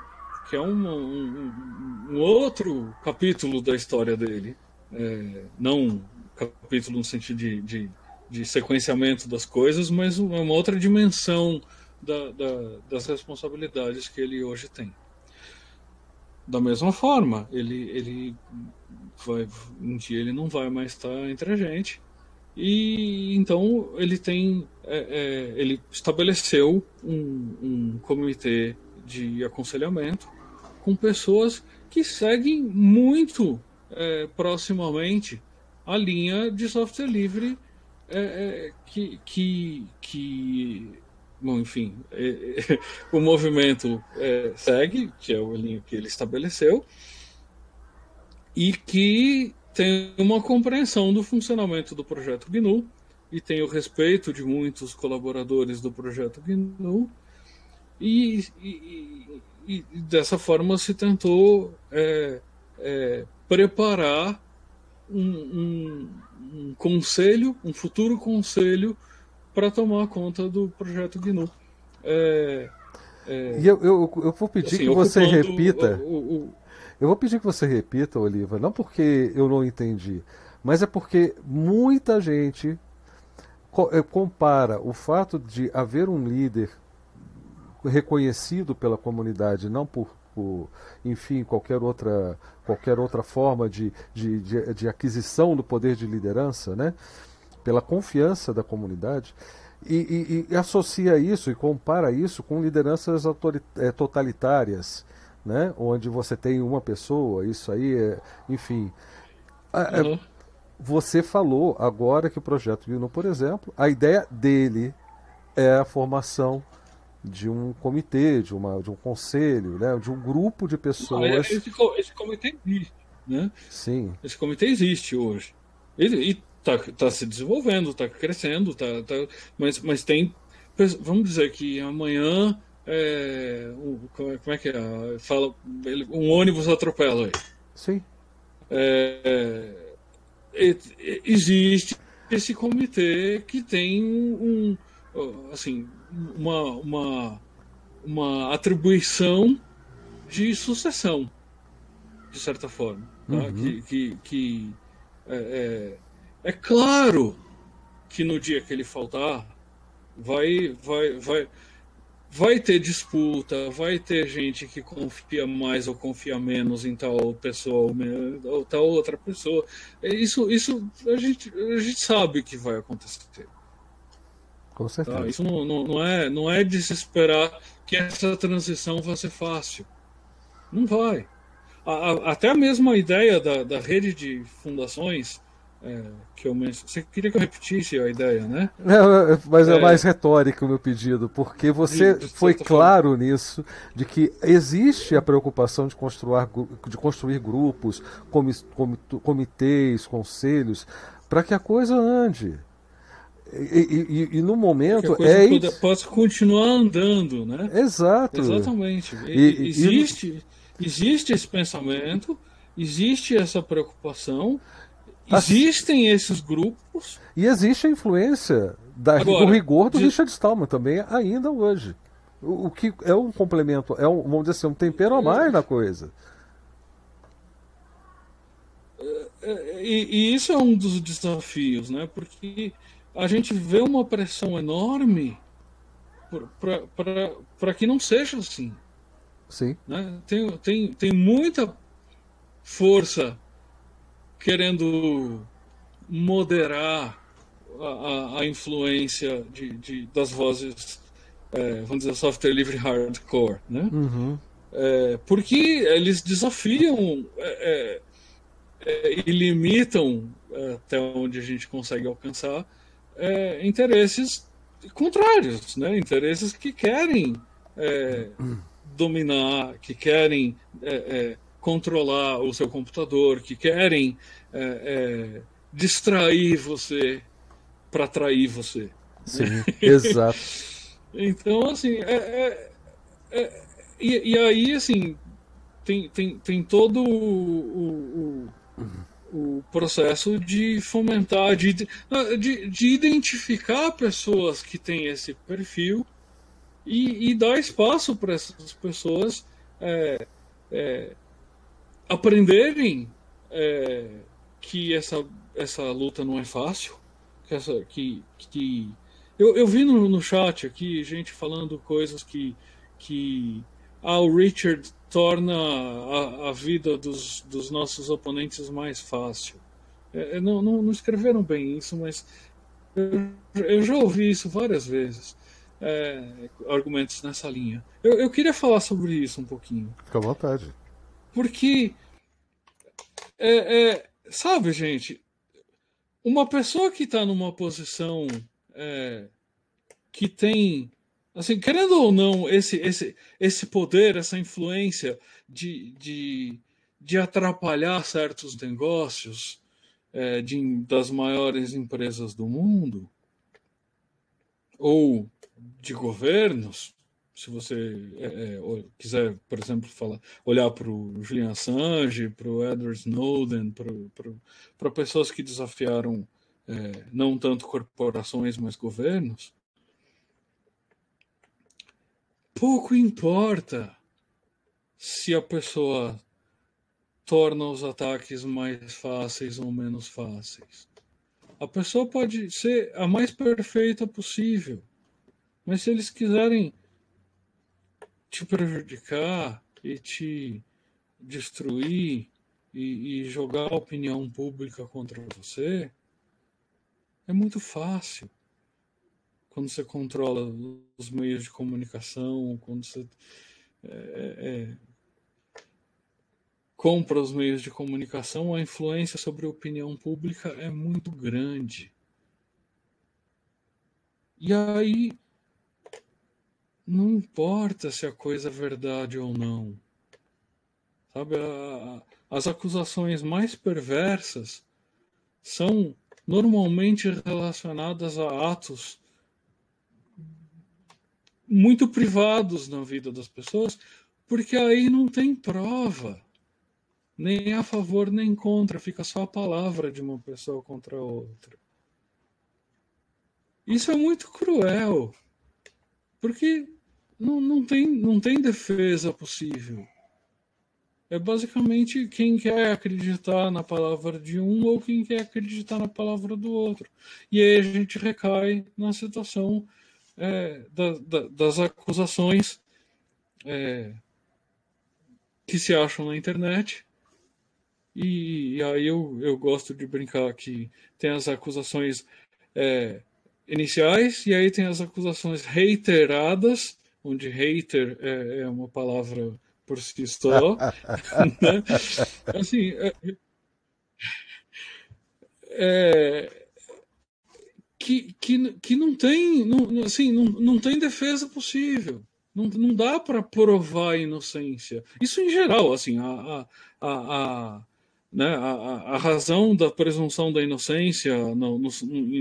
que é um, um, um outro capítulo da história dele. É, não capítulo no sentido de, de, de sequenciamento das coisas, mas uma outra dimensão da, da, das responsabilidades que ele hoje tem. Da mesma forma, ele, ele vai, um dia ele não vai mais estar entre a gente, e então ele tem, é, é, ele estabeleceu um, um comitê de aconselhamento com pessoas que seguem muito é, proximamente a linha de software livre é, é, que, que, que Bom, enfim, é, é, (laughs) o movimento é, segue, que é o linha que ele estabeleceu, e que tem uma compreensão do funcionamento do projeto GNU e tem o respeito de muitos colaboradores do projeto GNU e, e, e, e dessa forma se tentou é, é, preparar um, um, um, conselho, um futuro conselho para tomar conta do projeto GNU. É, é, e eu, eu, eu, vou pedir assim, que você repita. O, o, eu vou pedir que você repita, Oliva, não porque eu não entendi, mas é porque muita gente é, compara o fato de haver um líder reconhecido pela comunidade, não por por enfim, qualquer outra, qualquer outra forma de, de, de, de aquisição do poder de liderança, né? Pela confiança da comunidade, e, e, e, associa isso e compara isso com lideranças é, totalitárias, né? onde você tem uma pessoa, isso aí é, enfim. Uhum. Você falou agora que o projeto Juno, por exemplo, a ideia dele é a formação de um comitê, de, uma, de um conselho, né? de um grupo de pessoas. Não, esse, esse, comitê existe, né? Sim. Esse comitê existe hoje. Ele está tá se desenvolvendo, está crescendo, tá, tá, mas, mas tem. Vamos dizer que amanhã. É, um, como é que é? Fala, um ônibus atropela aí. Sim. É, é, existe esse comitê que tem um, assim, uma, uma, uma atribuição de sucessão, de certa forma. Tá? Uhum. Que, que, que é, é, é, claro que no dia que ele faltar, vai, vai, vai, vai ter disputa, vai ter gente que confia mais ou confia menos em tal pessoa ou tal outra pessoa. Isso, isso a, gente, a gente sabe que vai acontecer. Com certeza. Tá? Isso não, não, não, é, não é desesperar que essa transição vai ser fácil. Não vai. A, a, até a mesma ideia da, da rede de fundações é, que eu mencionei. Você queria que eu repetisse a ideia, né? É, mas é, é mais retórico o meu pedido, porque você foi claro falando. nisso, de que existe a preocupação de construir, de construir grupos, comitês, conselhos, para que a coisa ande. E, e, e, no momento é pode, possa continuar andando, né? Exato. Exatamente. E, existe, existe esse pensamento, existe essa preocupação, existem esses grupos. E existe a influência da, Agora, do rigor do de... Richard Stallman também ainda hoje. O, o, que é um complemento, é um, vamos dizer assim, um tempero a mais na coisa. É, é, e, e isso é um dos desafios, né? Porque a gente vê uma pressão enorme para que não seja assim. Sim. Né? Tem, tem, tem muita força querendo moderar a, a, influência de, de, das vozes, é, vamos dizer, software livre hardcore, né? Uhum. É, porque eles desafiam é, é, é e limitam é, até onde a gente consegue alcançar interesses contrários, né? interesses que querem dominar, que querem controlar o seu computador, que querem é, é, distrair você para atrair você. Sim, (laughs) exato. então, assim, e, e, aí, assim, tem, tem, tem todo o, o, o o processo de fomentar, de, de, de identificar pessoas que têm esse perfil e, e dar espaço para essas pessoas é, é, aprenderem é, que essa, essa luta não é fácil, que, essa, que, que eu, eu vi no, no chat aqui gente falando coisas que, que ah, o Richard torna a, a vida dos, dos, nossos oponentes mais fácil. É, é, não, não, não, escreveram bem isso, mas eu, eu já ouvi isso várias vezes. É, argumentos nessa linha. Eu, eu, queria falar sobre isso um pouquinho. Fica à vontade. Porque, é, é sabe, gente, uma pessoa que está numa posição é, que tem assim, querendo ou não, esse, esse, esse poder, essa influência de, de, de atrapalhar certos negócios é, de, das maiores empresas do mundo, ou de governos, se você é, é, quiser, por exemplo, falar, olhar para o Julian Assange, para o Edward Snowden, para pessoas que desafiaram é, não tanto corporações, mas governos, pouco importa se a pessoa torna os ataques mais fáceis ou menos fáceis. A pessoa pode ser a mais perfeita possível, mas se eles quiserem te prejudicar, e te destruir e, e jogar a opinião pública contra você, é muito fácil. Quando você controla os meios de comunicação, quando você é, é, compra os meios de comunicação, a influência sobre a opinião pública é muito grande. E aí, não importa se a coisa é verdade ou não. Sabe, a, a, as acusações mais perversas são normalmente relacionadas a atos muito privados na vida das pessoas, porque aí não tem prova, nem a favor nem contra, fica só a palavra de uma pessoa contra a outra. Isso é muito cruel, porque não, não, tem, não tem defesa possível. É basicamente quem quer acreditar na palavra de um ou quem quer acreditar na palavra do outro. E aí a gente recai na situação é, da, da, das acusações é, que se acham na internet. E, e, aí eu, eu gosto de brincar que tem as acusações é, iniciais e aí tem as acusações reiteradas, onde hater é, é uma palavra por si só. (laughs) né? Assim, é, é que, que, que não tem, não, assim, não, não tem defesa possível. Não, não dá para provar a inocência. Isso em geral, assim, a, a, a, a né, a, a, razão da presunção da inocência no, no,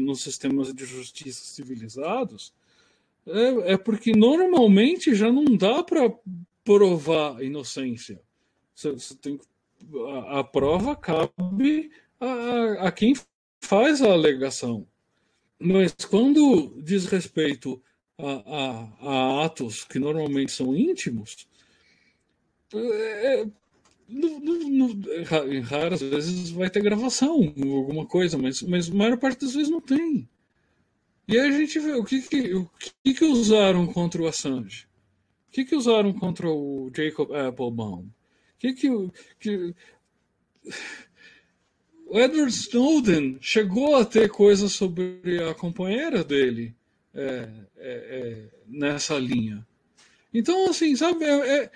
nos sistemas de justiça civilizados é, é porque normalmente já não dá para provar inocência. Você, você tem, a, a, prova cabe a, a quem faz a alegação. Mas quando diz respeito a, a, a atos que normalmente são íntimos, é, no, no, no, raras vezes vai ter gravação, alguma coisa, mas, mas a maior parte das vezes não tem. E aí a gente vê o que, que, o que, que usaram contra o Assange. O que, que usaram contra o Jacob Applebaum? O que, que, que o Edward Snowden chegou a ter coisas sobre a companheira dele é, é, é, nessa linha. Então, assim, sabe, é,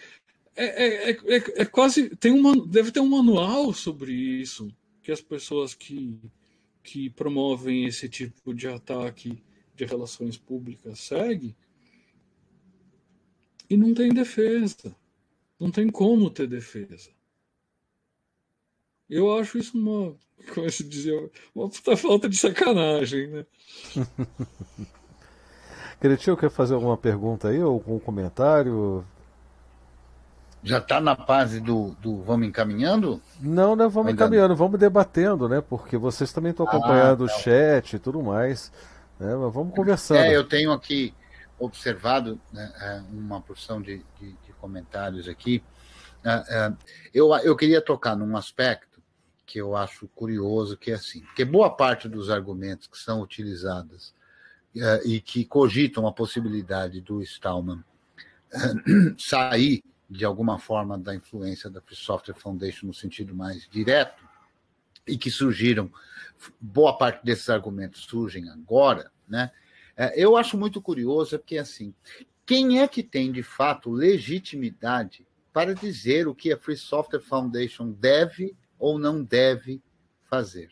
é, é, quase. Tem uma, deve ter um manual sobre isso que as pessoas que, que promovem esse tipo de ataque de relações públicas seguem. E não tem defesa. Não tem como ter defesa. Eu acho isso uma, como se dizia, uma puta falta de sacanagem, né? (laughs) Cretinho, quer fazer alguma pergunta aí, ou algum comentário? Já está na fase do, do vamos encaminhando? Não, não vamos Ainda encaminhando, não. vamos debatendo, né? Porque vocês também estão acompanhando ah, o chat e tudo mais. Né? Mas vamos conversando. É, eu tenho aqui observado né, é, uma porção de, de, de comentários aqui. É, é, eu, eu queria tocar num aspecto que eu acho curioso, que é assim, porque boa parte dos argumentos que são utilizados e que cogitam a possibilidade do Stallman (clears throat) sair de alguma forma da influência da Free Software Foundation no sentido mais direto e que surgiram, boa parte desses argumentos surgem agora, né? Uh, eu acho muito curioso porque assim, quem é que tem de fato legitimidade para dizer o que a Free Software Foundation deve ou não deve fazer.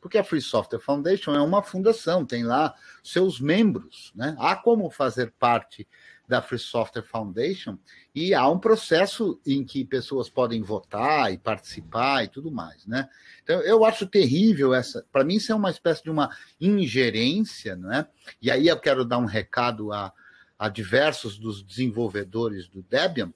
Porque a Free Software Foundation é uma fundação, tem lá seus membros, né? Há como fazer parte da Free Software Foundation e há um processo em que pessoas podem votar e participar e tudo mais, né? Então eu acho terrível essa, para mim isso é uma espécie de uma ingerência, né? E aí eu quero dar um recado a, a diversos dos desenvolvedores do Debian,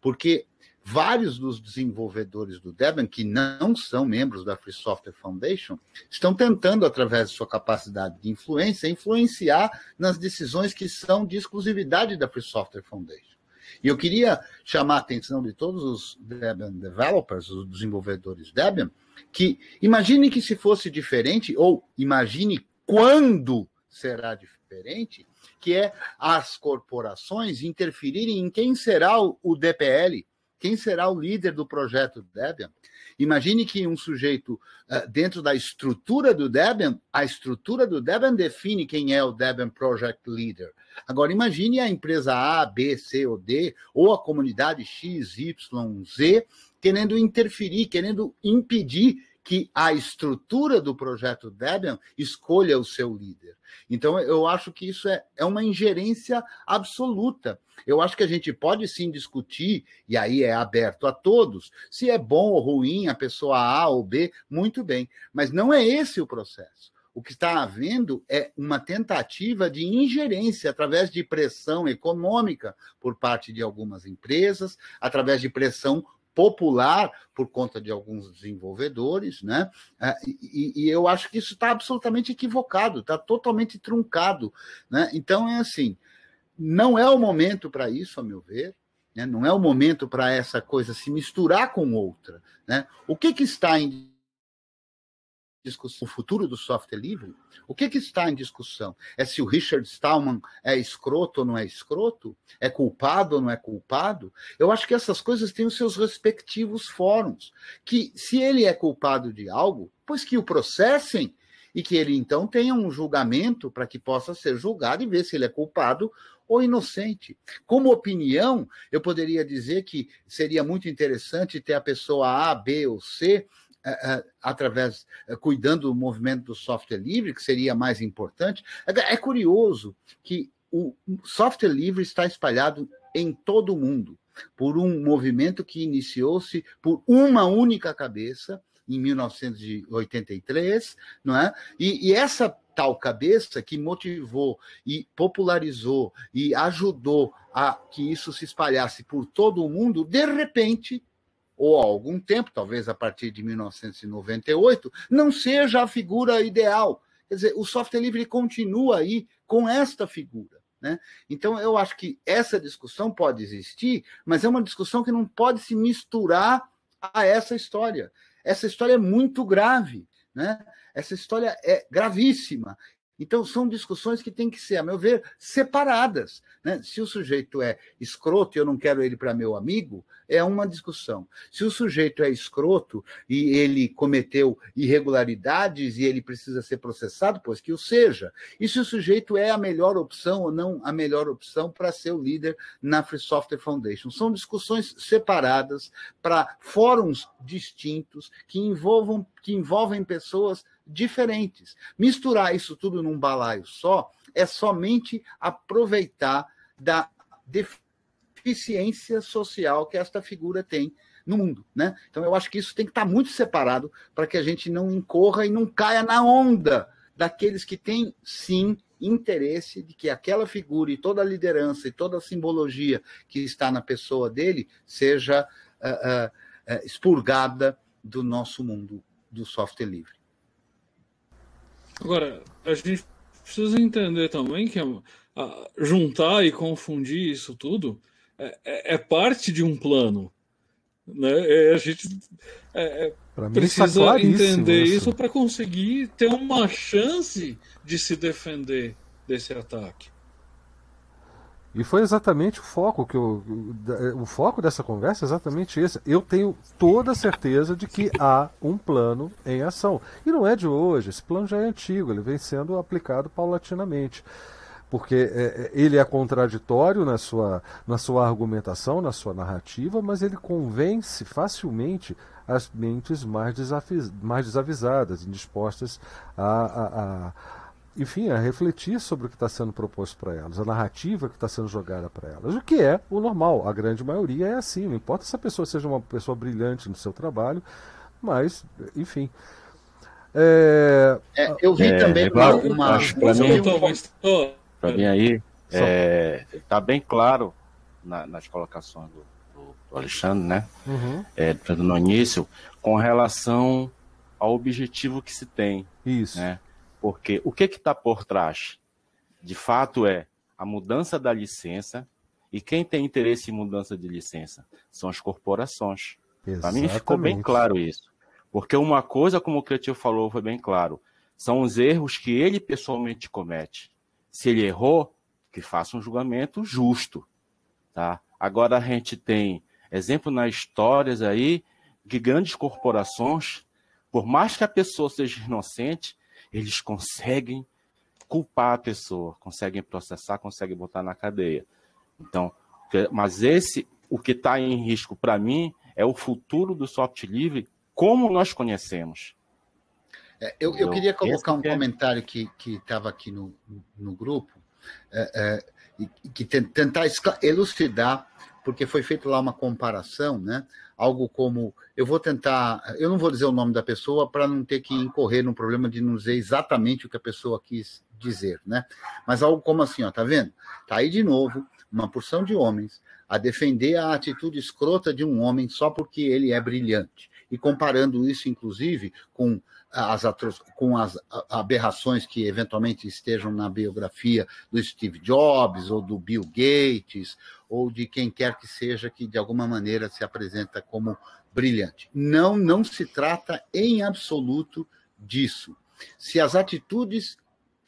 porque Vários dos desenvolvedores do Debian, que não são membros da Free Software Foundation, estão tentando, através de sua capacidade de influência, influenciar nas decisões que são de exclusividade da Free Software Foundation. E eu queria chamar a atenção de todos os Debian developers, os desenvolvedores Debian, que imagine que se fosse diferente, ou imagine quando será diferente, que é as corporações interferirem em quem será o DPL quem será o líder do projeto Debian. Imagine que um sujeito, uh, dentro da estrutura do Debian, a estrutura do Debian define quem é o Debian Project Leader. Agora, imagine a empresa A, B, C ou D, ou a comunidade X, Y, Z, querendo interferir, querendo impedir que a estrutura do projeto Debian escolha o seu líder. Então, eu acho que isso é, é uma ingerência absoluta. Eu acho que a gente pode sim discutir, e aí é aberto a todos, se é bom ou ruim a pessoa A ou B, muito bem. Mas não é esse o processo. O que está havendo é uma tentativa de ingerência através de pressão econômica por parte de algumas empresas, através de pressão popular por conta de alguns desenvolvedores, né? É, e, e eu acho que isso está absolutamente equivocado, está totalmente truncado, né? Então é assim, não é o momento para isso, a meu ver. Né? Não é o momento para essa coisa se misturar com outra. Né? O que, que está em discussão, o futuro do software livre, o que, que está em discussão? É se o Richard Stallman é escroto ou não é escroto? É culpado ou não é culpado? Eu acho que essas coisas têm os seus respectivos fóruns. Que se ele é culpado de algo, pois que o processem e que ele então tenha um julgamento para que possa ser julgado e ver se ele é culpado ou inocente. Como opinião, eu poderia dizer que seria muito interessante ter a pessoa A, B ou C através é, cuidando do movimento do software livre, que seria mais importante. É curioso que o software livre está espalhado em todo o mundo por um movimento que iniciou-se por uma única cabeça em 1983, não é? E, e essa tal cabeça que motivou e popularizou e ajudou a que isso se espalhasse por todo o mundo, de repente ou há algum tempo, talvez a partir de 1998, não seja a figura ideal. Quer dizer, o software livre continua aí com esta figura. Né? Então, eu acho que essa discussão pode existir, mas é uma discussão que não pode se misturar a essa história. Essa história é muito grave. Né? Essa história é gravíssima. Então, são discussões que têm que ser, a meu ver, separadas. Né? Se o sujeito é escroto e eu não quero ele para meu amigo, é uma discussão. Se o sujeito é escroto e ele cometeu irregularidades e ele precisa ser processado, pois que o seja. E se o sujeito é a melhor opção ou não a melhor opção para ser o líder na Free Software Foundation. São discussões separadas para fóruns distintos que envolvam que envolvem pessoas diferentes. Misturar isso tudo num balaio só é somente aproveitar da deficiência social que esta figura tem no mundo, né? Então eu acho que isso tem que estar muito separado para que a gente não incorra e não caia na onda daqueles que têm sim interesse de que aquela figura e toda a liderança e toda a simbologia que está na pessoa dele seja uh, uh, expurgada do nosso mundo do software livre. Agora, a gente precisa entender também que juntar e confundir isso tudo é, é, é parte de um plano. Né? É, a gente é, é precisa entender isso para conseguir ter uma chance de se defender desse ataque. E foi exatamente o foco que eu, o foco dessa conversa é exatamente esse. Eu tenho toda a certeza de que há um plano em ação. E não é de hoje, esse plano já é antigo, ele vem sendo aplicado paulatinamente. Porque é ele é contraditório na sua, na sua argumentação, na sua narrativa, mas ele convence facilmente as mentes mais, mais desavisadas, indispostas a, a, a enfim, a refletir sobre o que está sendo proposto para elas, a narrativa que está sendo jogada para elas, o que é o normal. A grande maioria é assim, não importa se a pessoa seja uma pessoa brilhante no seu trabalho, mas, enfim. É... É, eu vi é, também é, uma. uma... Para mim, aí, está é, bem claro na, nas colocações do, do, Alexandre, né? Uhum. É, no início, com relação ao objetivo que se tem. Isso. Né? Porque o que está por trás? De fato, é a mudança da licença. E quem tem interesse em mudança de licença? São as corporações. Para mim ficou bem claro isso. Porque uma coisa, como o Cretil falou, foi bem claro: são os erros que ele pessoalmente comete. Se ele errou, que faça um julgamento justo. Tá? Agora a gente tem exemplo nas histórias aí de grandes corporações, por mais que a pessoa seja inocente, eles conseguem culpar a pessoa, conseguem processar, conseguem botar na cadeia. Então, mas esse, o que está em risco para mim é o futuro do software livre como nós conhecemos. É, eu, eu, queria colocar um é comentário que estava aqui no, no grupo, é, é, que tentar elucidar, porque foi feito lá uma comparação, né? algo como. Eu vou tentar. Eu não vou dizer o nome da pessoa para não ter que incorrer no problema de não dizer exatamente o que a pessoa quis dizer, né? Mas algo como assim, ó, tá vendo? Tá aí de novo uma porção de homens a defender a atitude escrota de um homem só porque ele é brilhante e comparando isso, inclusive, com as, com as aberrações que eventualmente estejam na biografia do Steve Jobs ou do Bill Gates ou de quem quer que seja que de alguma maneira se apresenta como brilhante. Não, não se trata em absoluto disso. Se as atitudes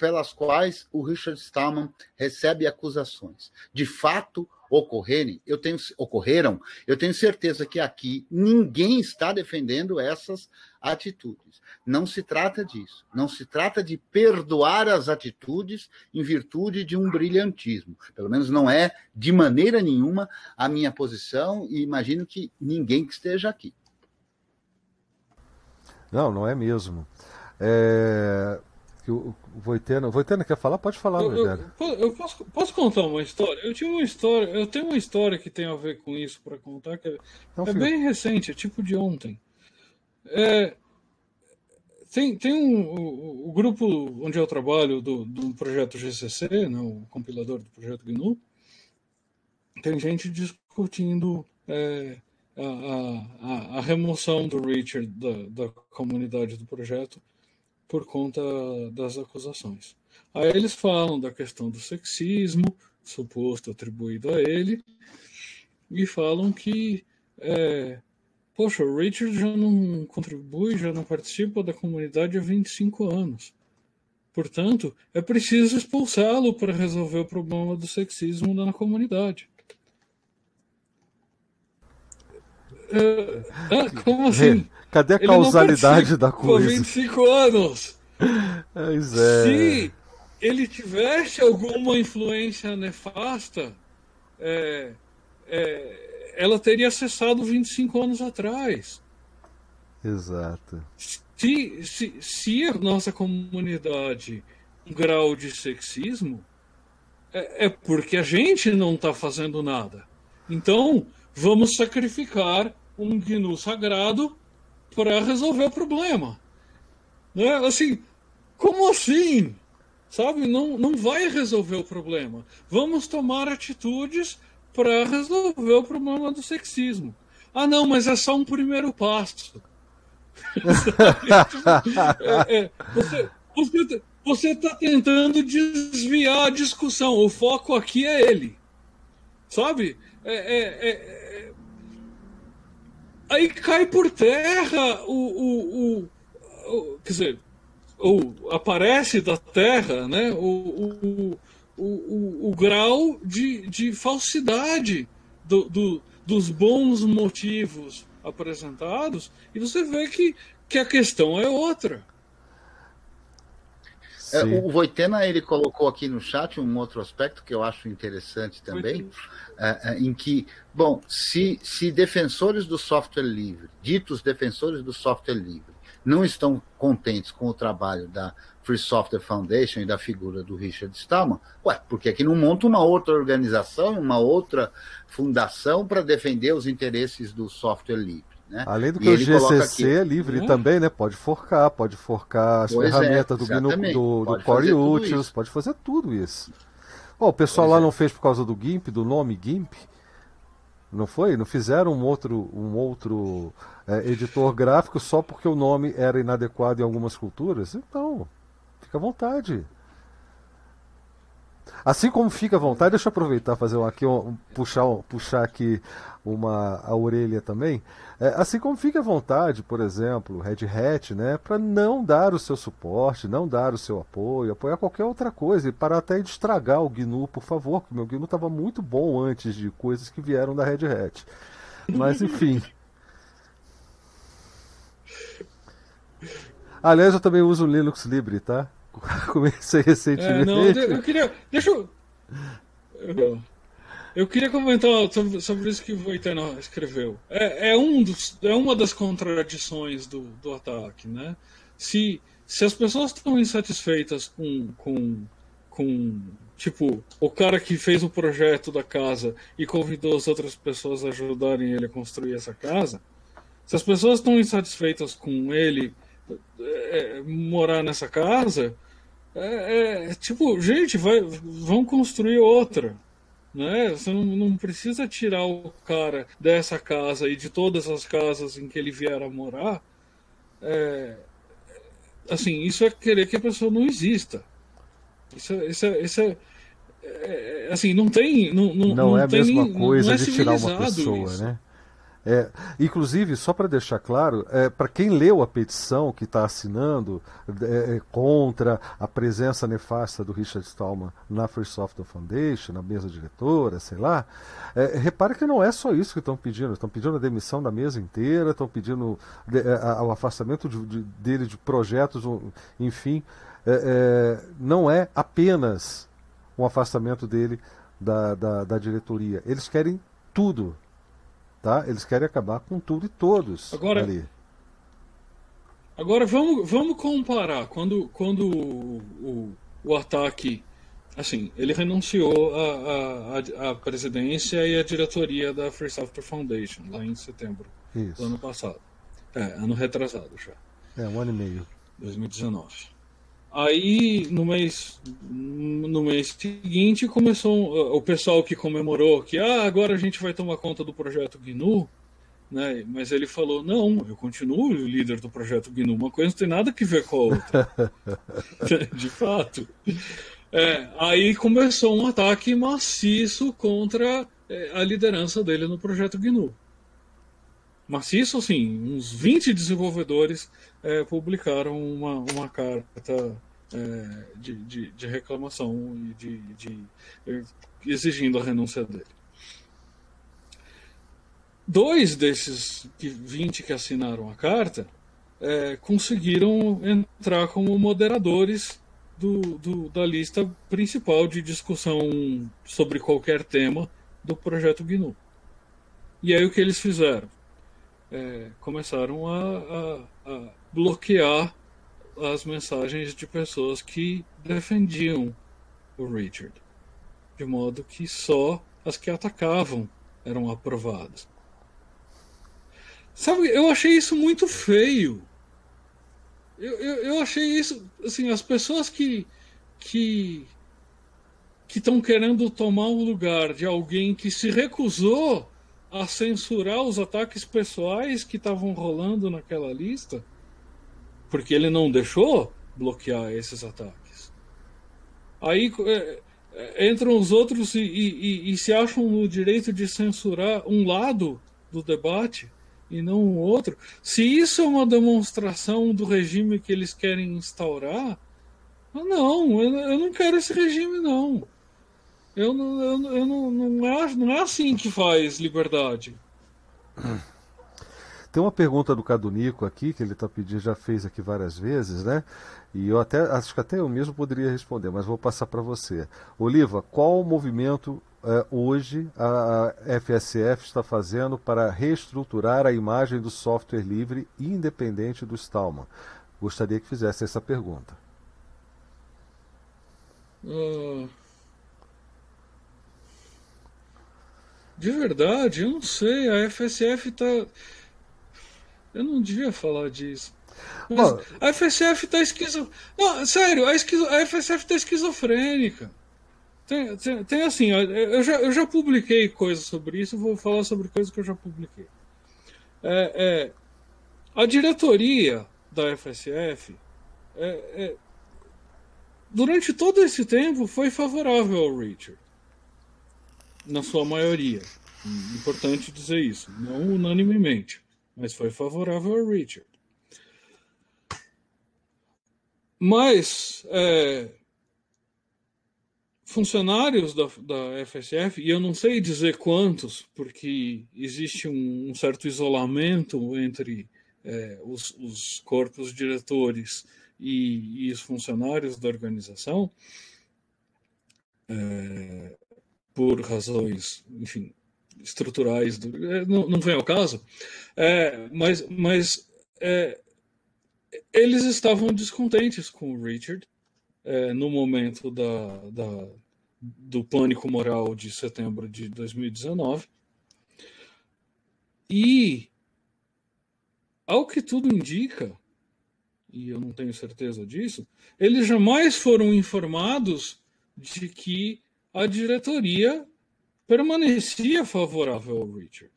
pelas quais o Richard Stallman recebe acusações de fato ocorrerem, eu tenho, ocorreram, eu tenho certeza que aqui ninguém está defendendo essas atitudes. Não se trata disso. Não se trata de perdoar as atitudes em virtude de um brilhantismo. Pelo menos não é de maneira nenhuma a minha posição e imagino que ninguém que esteja aqui. Não, não é mesmo. É, que o Voitena, Voitena quer falar? Pode falar, eu, eu, eu posso, posso, contar uma história? Eu tinha uma história, eu tenho uma história que tem a ver com isso para contar, que é, Não, é bem recente, é tipo de ontem. É, tem tem um, o, o, grupo onde eu trabalho do, do projeto GCC, né, o compilador do projeto GNU, tem gente discutindo é, a, a, a, remoção do Richard da, da comunidade do projeto por conta das acusações. Aí eles falam da questão do sexismo, suposto atribuído a ele, e falam que, é, poxa, o Richard já não contribui, já não participa da comunidade há 25 anos. Portanto, é preciso expulsá-lo para resolver o problema do sexismo na comunidade. Uh, como assim? Cadê a causalidade da coisa? Por 25 anos. Pois é. Se ele tivesse alguma influência nefasta, é, é, ela teria cessado 25 anos atrás. Exato. Se, se, se a nossa comunidade um grau de sexismo, é, é porque a gente não está fazendo nada. Então, vamos sacrificar um gnu sagrado para resolver o problema. Né? Assim, como assim? Sabe? Não, não vai resolver o problema. Vamos tomar atitudes para resolver o problema do sexismo. Ah, não, mas é só um primeiro passo. (laughs) é, é, você, você, você está tentando desviar a discussão. O foco aqui é ele. Sabe? É, é, é aí cai por terra o, o, o, o quer dizer, o, aparece da terra né, o, o, o, o, grau de, de falsidade do, do, dos bons motivos apresentados e você vê que, que a questão é outra. É, o Voitena ele colocou aqui no chat um outro aspecto que eu acho interessante também, é, em que, bom, se, se defensores do software livre, ditos defensores do software livre, não estão contentes com o trabalho da Free Software Foundation e da figura do Richard Stallman, ué, por que, que não monta uma outra organização, uma outra fundação para defender os interesses do software livre? Né? Além do que e o GCC é livre hum. também, né? Pode forcar, pode forcar as pois é, ferramentas é, do, do, do Core Utils, pode fazer tudo isso. Oh, o pessoal pois lá é. não fez por causa do GIMP, do nome GIMP? Não foi? Não fizeram um outro, um outro é, editor gráfico só porque o nome era inadequado em algumas culturas? Então, fica à vontade. Assim como fica à vontade, deixa eu aproveitar fazer um, aqui um, puxar, puxar aqui uma a orelha também. É, assim como fica à vontade, por exemplo, Red Hat, né, para não dar o seu suporte, não dar o seu apoio, apoiar qualquer outra coisa e parar até de estragar o GNU, por favor, porque o meu GNU estava muito bom antes de coisas que vieram da Red Hat. Mas enfim. (laughs) Aliás, eu também uso o Linux Libre, tá? (laughs) Comecei recentemente. É, não, eu queria. Deixa eu. (laughs) Eu queria comentar sobre, sobre isso que o Voitano escreveu. É, é, um dos, é uma das contradições do, do ataque, né? Se, se as pessoas estão insatisfeitas com, com, com, tipo, o cara que fez o projeto da casa e convidou as outras pessoas a ajudarem ele a construir essa casa, se as pessoas estão insatisfeitas com ele é, morar nessa casa, é, é, tipo, gente, vai, vão construir outra. Né? Você não, não, precisa tirar o cara dessa casa e de todas as casas em que ele vier a morar. É, assim, isso é querer que a pessoa não exista. Isso, é, isso, é, isso é, é, assim, não tem. Não, não, não, não é a mesma coisa de tirar uma pessoa, isso. né? É, inclusive, só para deixar claro, é, para quem leu a petição que está assinando é, é, contra a presença nefasta do Richard Stallman na Free Software Foundation, na mesa diretora, sei lá, é, repare que não é só isso que estão pedindo. Estão pedindo a demissão da mesa inteira, estão pedindo de, é, a, o afastamento de, de, dele de projetos, enfim. Não é apenas um afastamento dele da, da, da diretoria. Eles querem tudo Tá? Eles querem acabar com tudo e todos agora, ali. Agora vamos, vamos comparar. Quando, quando o, o, o ataque. Assim, ele renunciou à, presidência e à diretoria da Free Software Foundation, lá em setembro Isso. do ano passado. É, ano retrasado já. É, um ano e meio. 2019. Aí no mês no mês seguinte começou o pessoal que comemorou que ah, agora a gente vai tomar conta do projeto GNU, né? Mas ele falou: "Não, eu continuo o líder do projeto GNU, uma coisa não tem nada que ver com a outra". (laughs) De fato. É, aí começou um ataque maciço contra é, a liderança dele no projeto GNU. Maciço, assim, uns 20 desenvolvedores é, publicaram uma, uma carta é, de, de, de, reclamação e de, de, exigindo a renúncia dele. Dois desses 20 que assinaram a carta é, conseguiram entrar como moderadores do, do, da lista principal de discussão sobre qualquer tema do projeto GNU. E aí o que eles fizeram? É, começaram a, a, a bloquear as mensagens de pessoas que defendiam o Richard, de modo que só as que atacavam eram aprovadas. Sabe, eu achei isso muito feio. Eu, eu, eu achei isso, assim, as pessoas que que que estão querendo tomar o lugar de alguém que se recusou a censurar os ataques pessoais que estavam rolando naquela lista porque ele não deixou bloquear esses ataques. Aí é, é, entram os outros e, e, e, se acham no direito de censurar um lado do debate e não o outro. Se isso é uma demonstração do regime que eles querem instaurar, não, eu, eu não quero esse regime, não. Eu não, eu, eu não, não, é, não é assim que faz liberdade. Tem uma pergunta do Cadunico aqui, que ele está pedindo, já fez aqui várias vezes, né? E eu até acho que até eu mesmo poderia responder, mas vou passar para você. Oliva, qual o movimento eh, hoje a FSF está fazendo para reestruturar a imagem do software livre independente do Stallman? Gostaria que fizesse essa pergunta. Uh... De verdade, eu não sei. A FSF está eu não devia falar disso. Bom, a FSF tá esquizo... Não, sério, a, esquizo... a FSF tá esquizofrênica. Tem, tem, tem, assim, eu já, eu já publiquei coisas sobre isso, vou falar sobre coisas que eu já publiquei. É, é, a diretoria da FSF, é, é, durante todo esse tempo, foi favorável ao Richard. Na sua maioria. Importante dizer isso, não unanimemente mas foi favorável a Richard. Mas é, funcionários da, da FSF, e eu não sei dizer quantos, porque existe um, um certo isolamento entre é, os, os, corpos diretores e, e, os funcionários da organização, é, por razões, enfim, estruturais, do, é, não, não vem ao caso, é, mas, mas é, eles estavam descontentes com o Richard é, no momento da, da, do pânico moral de setembro de 2019. E, ao que tudo indica, e eu não tenho certeza disso, eles jamais foram informados de que a diretoria permanecia favorável ao Richard.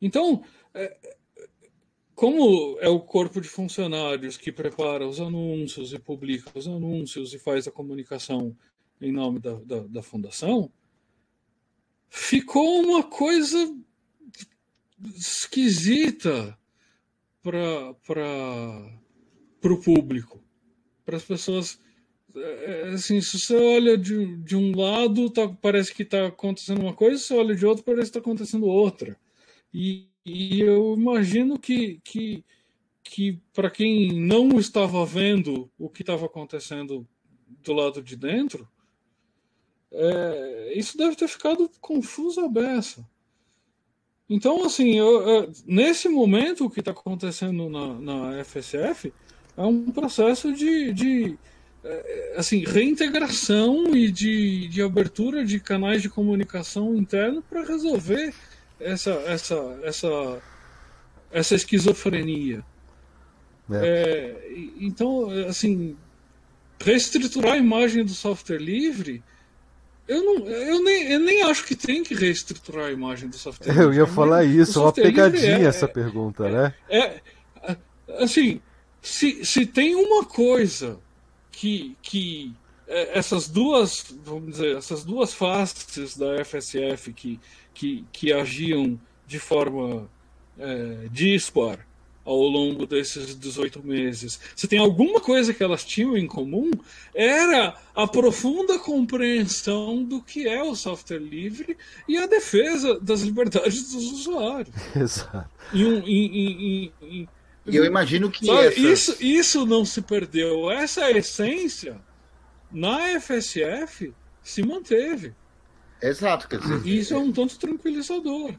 Então, é, como é o corpo de funcionários que prepara os anúncios e publica os anúncios e faz a comunicação em nome da, da, da fundação, ficou uma coisa esquisita para o público, para as pessoas. É, é, assim, se você olha de, de um lado, tá, parece que está acontecendo uma coisa, se você olha de outro, parece que está acontecendo outra. E, e eu imagino que, que, que para quem não estava vendo o que estava acontecendo do lado de dentro, é, isso deve ter ficado confuso a beça. Então, assim, eu, eu, nesse momento, o que está acontecendo na, na FSF é um processo de, de é, assim, reintegração e de, de abertura de canais de comunicação interno para resolver essa, essa, essa, essa esquizofrenia. É. É, então, assim, reestruturar a imagem do software livre, eu, não, eu, nem, eu nem acho que tem que reestruturar a imagem do software livre. (laughs) Eu ia falar isso, uma pegadinha é, essa pergunta, é, né? É, assim, se, se tem uma coisa que, que é, essas duas, vamos dizer, essas duas faces da FSF que que, que agiam de forma é, dispar ao longo desses 18 meses, se tem alguma coisa que elas tinham em comum, era a profunda compreensão do que é o software livre e a defesa das liberdades dos usuários. (laughs) Exato. E, um, e, e, eu imagino que essas... isso, isso não se perdeu. Essa essência na FSF se manteve. Exato, quer dizer. Isso é um tanto tranquilizador.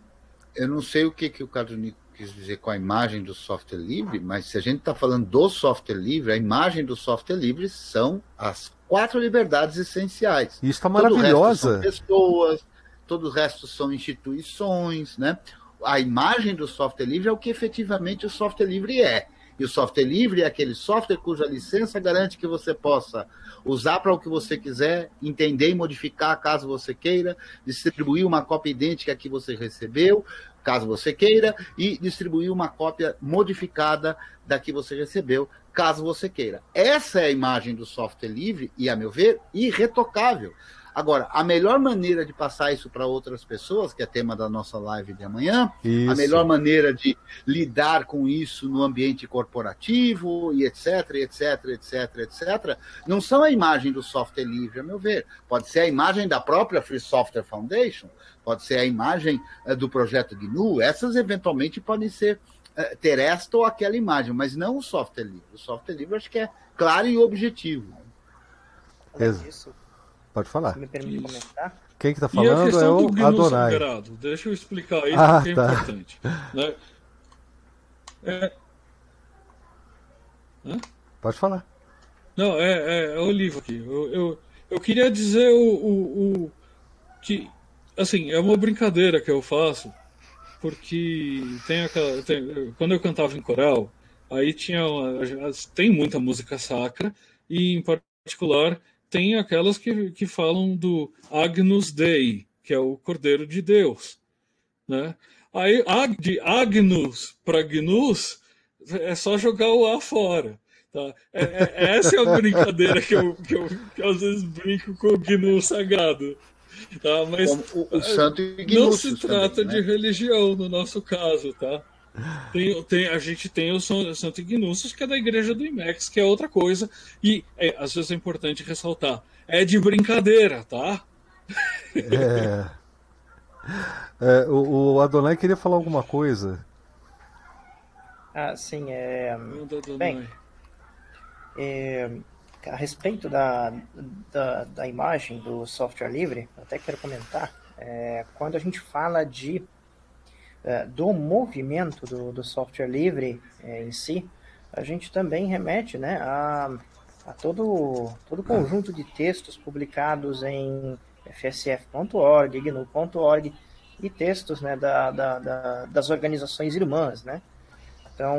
Eu não sei o que, que o Carlos Nico quis dizer com a imagem do software livre, mas se a gente está falando do software livre, a imagem do software livre são as quatro liberdades essenciais. Isso está maravilhosa. Todo pessoas, todo o resto são instituições, né? A imagem do software livre é o que efetivamente o software livre é. E o software livre é aquele software cuja licença garante que você possa usar para o que você quiser, entender e modificar caso você queira, distribuir uma cópia idêntica que você recebeu, caso você queira, e distribuir uma cópia modificada da que você recebeu, caso você queira. Essa é a imagem do software livre e, a meu ver, irretocável. Agora, a melhor maneira de passar isso para outras pessoas, que é tema da nossa live de amanhã, isso. a melhor maneira de lidar com isso no ambiente corporativo e etc, etc, etc, etc, não são a imagem do software livre, a meu ver. Pode ser a imagem da própria Free Software Foundation, pode ser a imagem uh, do projeto GNU, essas eventualmente podem ser uh, ter esta ou aquela imagem, mas não o software livre. O software livre acho que é claro e objetivo. Exato. Pode falar. Me permite comentar? Quem que tá falando é o Adonai. Sagrado. Deixa eu explicar isso ah, porque é tá. importante. Né? É... Pode falar. Não, é, é, é o livro aqui. Eu, eu, eu queria dizer o, o, o, que, assim, é uma brincadeira que eu faço, porque tem aquela. Tem, quando eu cantava em coral, aí tinha. Uma, tem muita música sacra, e em particular tem aquelas que, que falam do Agnus Dei, que é o Cordeiro de Deus. Né? Aí, de Agnus para Gnus, é só jogar o A fora. Tá? É, é, essa é a brincadeira que eu, que eu, que eu às vezes brinco com o Gnu sagrado. Tá? Mas o, o santo não se trata também, né? de religião no nosso caso, tá? Tem, tem, a gente tem o Santo Ignúcius, que é da igreja do IMEX, que é outra coisa. E é, às vezes é importante ressaltar: é de brincadeira, tá? É. é o, o Adonai queria falar alguma coisa. Ah, sim. É... Bem, é, a respeito da, da, da, imagem do software livre, até quero comentar, é, quando a gente fala de é, do movimento do, do software livre é, em si, a gente também remete né, a, a todo, todo conjunto de textos publicados em fsf.org, gnu.org e textos né, da, da, da, das organizações irmãs. Né? Então,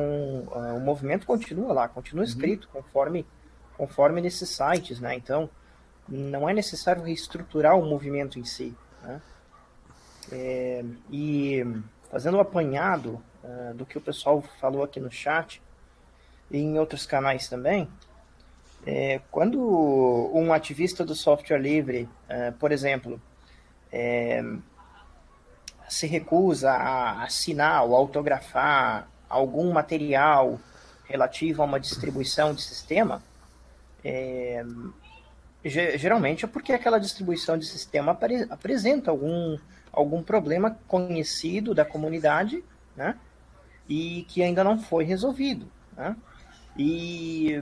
uh, o movimento continua lá, continua uhum. escrito uhum. conforme, conforme nesses sites. Né? Então, não é necessário reestruturar o movimento em si. Né? É, e fazendo um apanhado uh, do que o pessoal falou aqui no chat e em outros canais também, é, quando um ativista do software livre, uh, por exemplo, é, se recusa a assinar ou autografar algum material relativo a uma distribuição de sistema, é, geralmente é porque aquela distribuição de sistema apre apresenta algum algum problema conhecido da comunidade, né? E que ainda não foi resolvido, né? E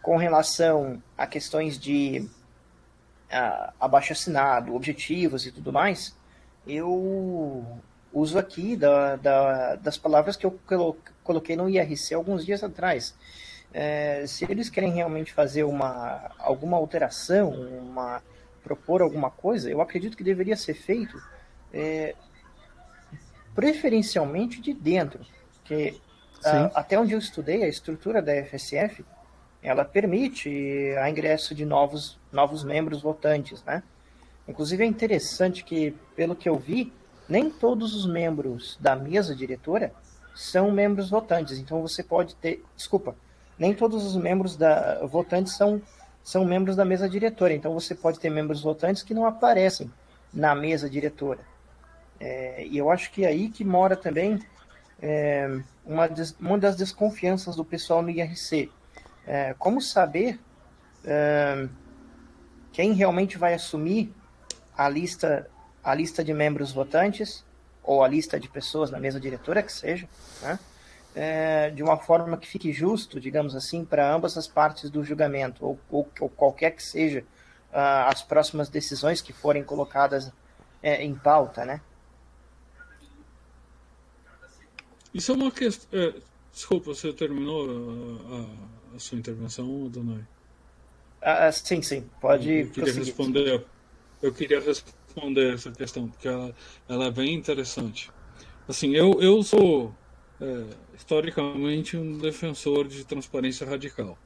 com relação a questões de uh, abaixo assinado, objetivos e tudo mais, eu uso aqui da, da, das palavras que eu coloquei no IRC alguns dias atrás. É, se eles querem realmente fazer uma, alguma alteração, uma, propor alguma coisa, eu acredito que deveria ser feito é, preferencialmente de dentro, que a, até onde eu estudei a estrutura da FSF, ela permite a ingresso de novos novos membros votantes, né? Inclusive é interessante que, pelo que eu vi, nem todos os membros da mesa diretora são membros votantes. Então você pode ter, desculpa, nem todos os membros da votantes são são membros da mesa diretora. Então você pode ter membros votantes que não aparecem na mesa diretora. É, e eu acho que é aí que mora também é, uma, des, uma das desconfianças do pessoal no IRC. É, como saber é, quem realmente vai assumir a lista, a lista de membros votantes ou a lista de pessoas na mesa diretora, que seja, né? É, de uma forma que fique justo, digamos assim, para ambas as partes do julgamento, ou, ou, ou qualquer que seja uh, as próximas decisões que forem colocadas é, em pauta, né? Isso é uma questão. É, desculpa, você terminou a, a, a sua intervenção, Donai? Ah, sim, sim. Pode. Eu queria responder. Eu queria responder essa questão porque ela, ela é bem interessante. Assim, eu, eu sou é, historicamente um defensor de transparência radical.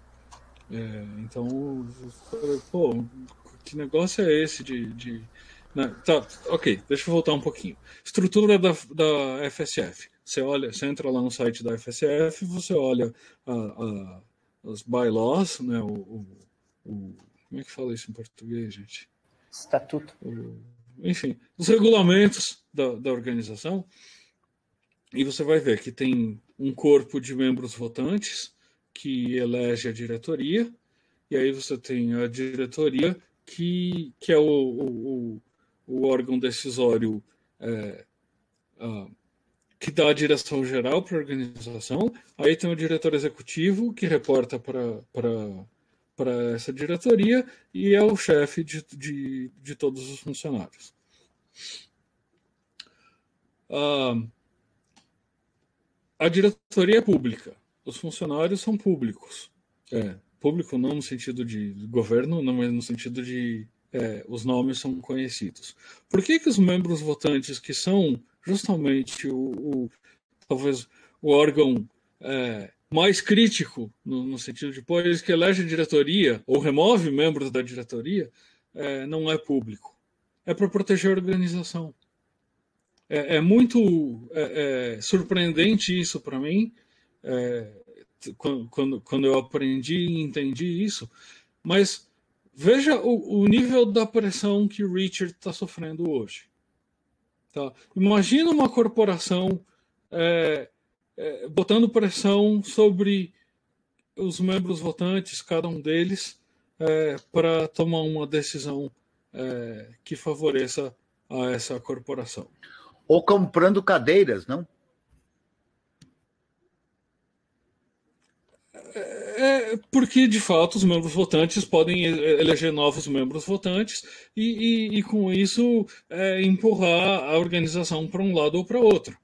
É, então, pô, que negócio é esse de. de... Né? Tá, ok, deixa eu voltar um pouquinho. Estrutura da, da FSF. Você olha, você entra lá no site da FSF, você olha a, a, as bylaws, né? O, o, o, como é que fala isso em português, gente? Estatuto. O, enfim, os regulamentos da, da organização. E você vai ver que tem um corpo de membros votantes que elege a diretoria, e aí você tem a diretoria que, que é o, o, o órgão decisório é, a, que dá a direção geral para a organização, aí tem o diretor executivo que reporta para essa diretoria e é o chefe de, de, de todos os funcionários. Ah, a diretoria é pública, os funcionários são públicos. É, público não no sentido de governo, não mas no sentido de é, os nomes são conhecidos. Por que, que os membros votantes, que são justamente o, o talvez o órgão é, mais crítico, no, no, sentido de, pois que elege a diretoria ou remove membros da diretoria, é, não é público? É para proteger a organização. É, é muito é, é surpreendente isso para mim, é, quando, quando eu aprendi e entendi isso, mas veja o, o nível da pressão que o Richard está sofrendo hoje. Tá? Imagina uma corporação é, botando pressão sobre os membros votantes, cada um deles, é, para tomar uma decisão é, que favoreça a essa corporação. Ou comprando cadeiras, não? É, é porque, de fato, os membros votantes podem eleger novos membros votantes e, e, e com isso, é, empurrar a organização para um lado ou para outro.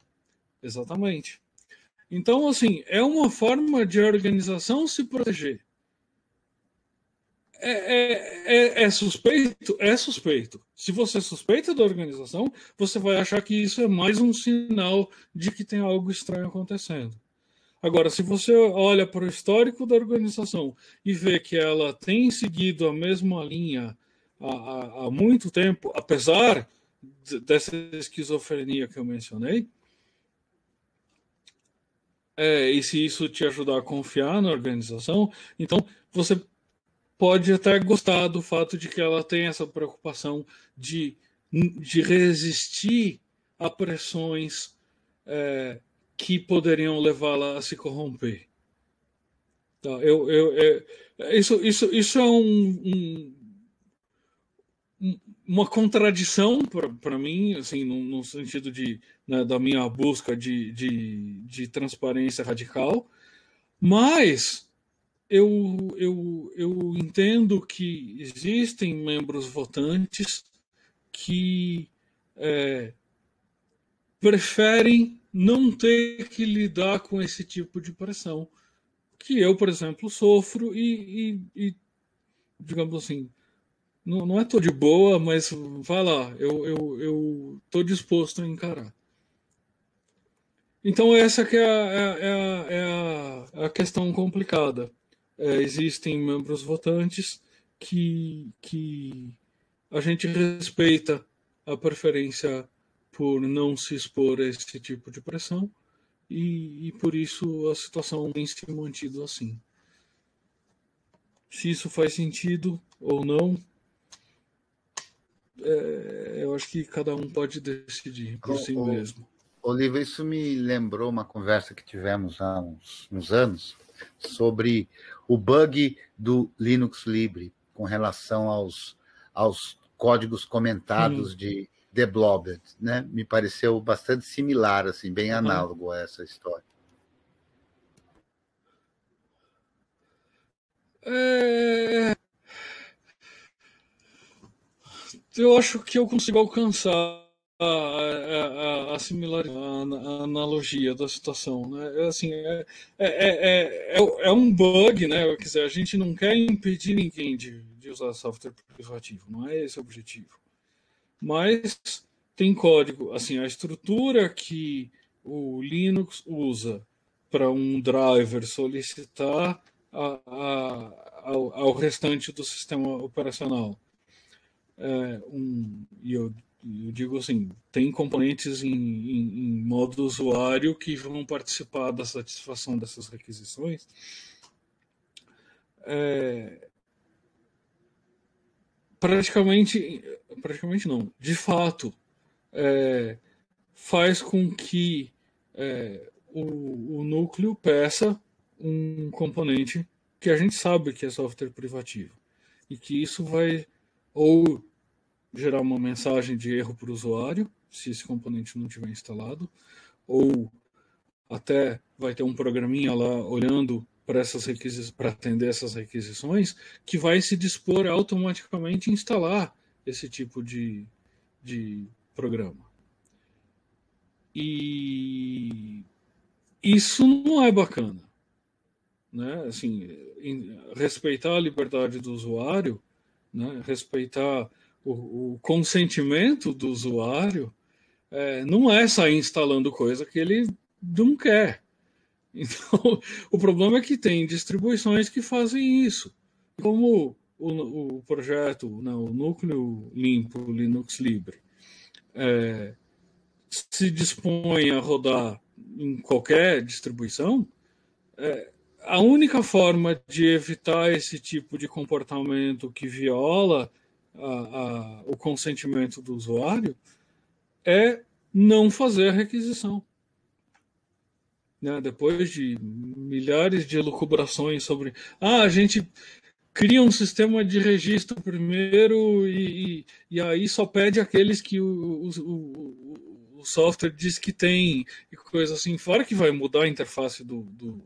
Exatamente. Então, assim, é uma forma de a organização se proteger. É, é, é, é, suspeito? É suspeito. Se você é suspeita da organização, você vai achar que isso é mais um sinal de que tem algo estranho acontecendo. Agora, se você olha para o histórico da organização e vê que ela tem seguido a mesma linha há, há, muito tempo, apesar dessa esquizofrenia que eu mencionei, é, e se isso te ajudar a confiar na organização, então você pode até gostar do fato de que ela tem essa preocupação de, de resistir a pressões é, que poderiam levá-la a se corromper. Tá, eu, eu, eu, isso, isso, isso é um, um, uma contradição para mim, assim, no, no sentido de, né, da minha busca de, de, de transparência radical, mas eu, eu, eu entendo que existem membros votantes que é, preferem não ter que lidar com esse tipo de pressão que eu, por exemplo, sofro e, e, e digamos assim, não, não é tô de boa, mas vai lá, eu, eu, eu tô disposto a encarar. Então essa que é a, é a, é a, é a questão complicada. É, existem membros votantes que, que a gente respeita a preferência por não se expor a esse tipo de pressão e, e por isso a situação tem se mantido assim. Se isso faz sentido ou não, é, eu acho que cada um pode decidir por si mesmo. Oliva, isso me lembrou uma conversa que tivemos há uns, uns anos sobre o bug do Linux Libre com relação aos, aos códigos comentados hum. de Deblobbed, né? Me pareceu bastante similar, assim, bem análogo a essa história. É... Eu acho que eu consigo alcançar a, a, a, similaridade, a, analogia da situação. Né? Assim, é, é, é, é, um bug, né? Quer dizer, a gente não quer impedir ninguém de, de usar software privativo, não é esse o objetivo. Mas tem código, assim, a estrutura que o Linux usa para um driver solicitar ao, ao restante do sistema operacional. É, um, e eu eu digo assim, tem componentes em, em, em, modo usuário que vão participar da satisfação dessas requisições. É, praticamente, praticamente não, de fato, é, faz com que é, o, o núcleo peça um componente que a gente sabe que é software privativo e que isso vai ou gerar uma mensagem de erro para o usuário, se esse componente não tiver instalado, ou até vai ter um programinha lá olhando para essas para atender essas requisições, que vai se dispor automaticamente a instalar esse tipo de, de programa. E isso não é bacana. Né? Assim, respeitar a liberdade do usuário, né? respeitar o, o consentimento do usuário é, não é sair instalando coisa que ele não quer. (laughs) Então, o problema é que tem distribuições que fazem isso. Como o, o projeto, não, o núcleo limpo Linux Libre, é, se dispõe a rodar em qualquer distribuição, é, a única forma de evitar esse tipo de comportamento que viola a, a, o consentimento do usuário é não fazer a requisição. né, depois de milhares de elucubrações sobre. Ah, a gente cria um sistema de registro primeiro e, e, e aí só pede aqueles que o, o, o, software diz que tem e coisa assim, fora que vai mudar a interface do, do,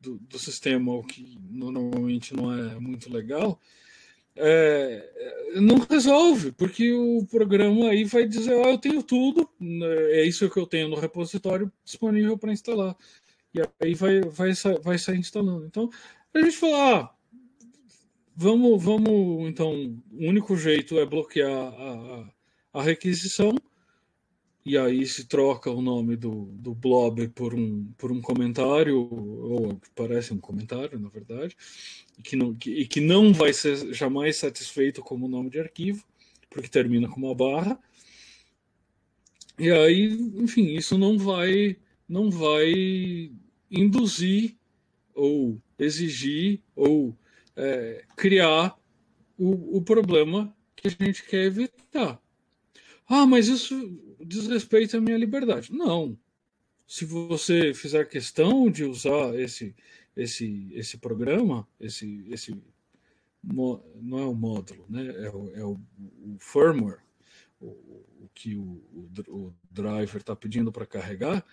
do, do sistema, o que normalmente não é muito legal. É, não resolve, porque o programa aí vai dizer, eu tenho tudo, né, é isso que eu tenho no repositório disponível para instalar. E aí vai, vai, vai sair instalando. Então, a gente fala, ah, vamos, vamos, então, o único jeito é bloquear a, a requisição, e aí se troca o nome do, do blob por um, por um comentário, ou parece um comentário, na verdade, e que, não, que, e que não vai ser jamais satisfeito como nome de arquivo, porque termina com uma barra. E aí, enfim, isso não vai, não vai induzir ou exigir ou é, criar o, o problema que a gente quer evitar. Ah, mas isso diz respeito à minha liberdade. Não. Se você fizer questão de usar esse, esse, esse programa, esse, esse não é o módulo, né? é, o, é o, o firmware, o, o que o, o driver está pedindo para carregar,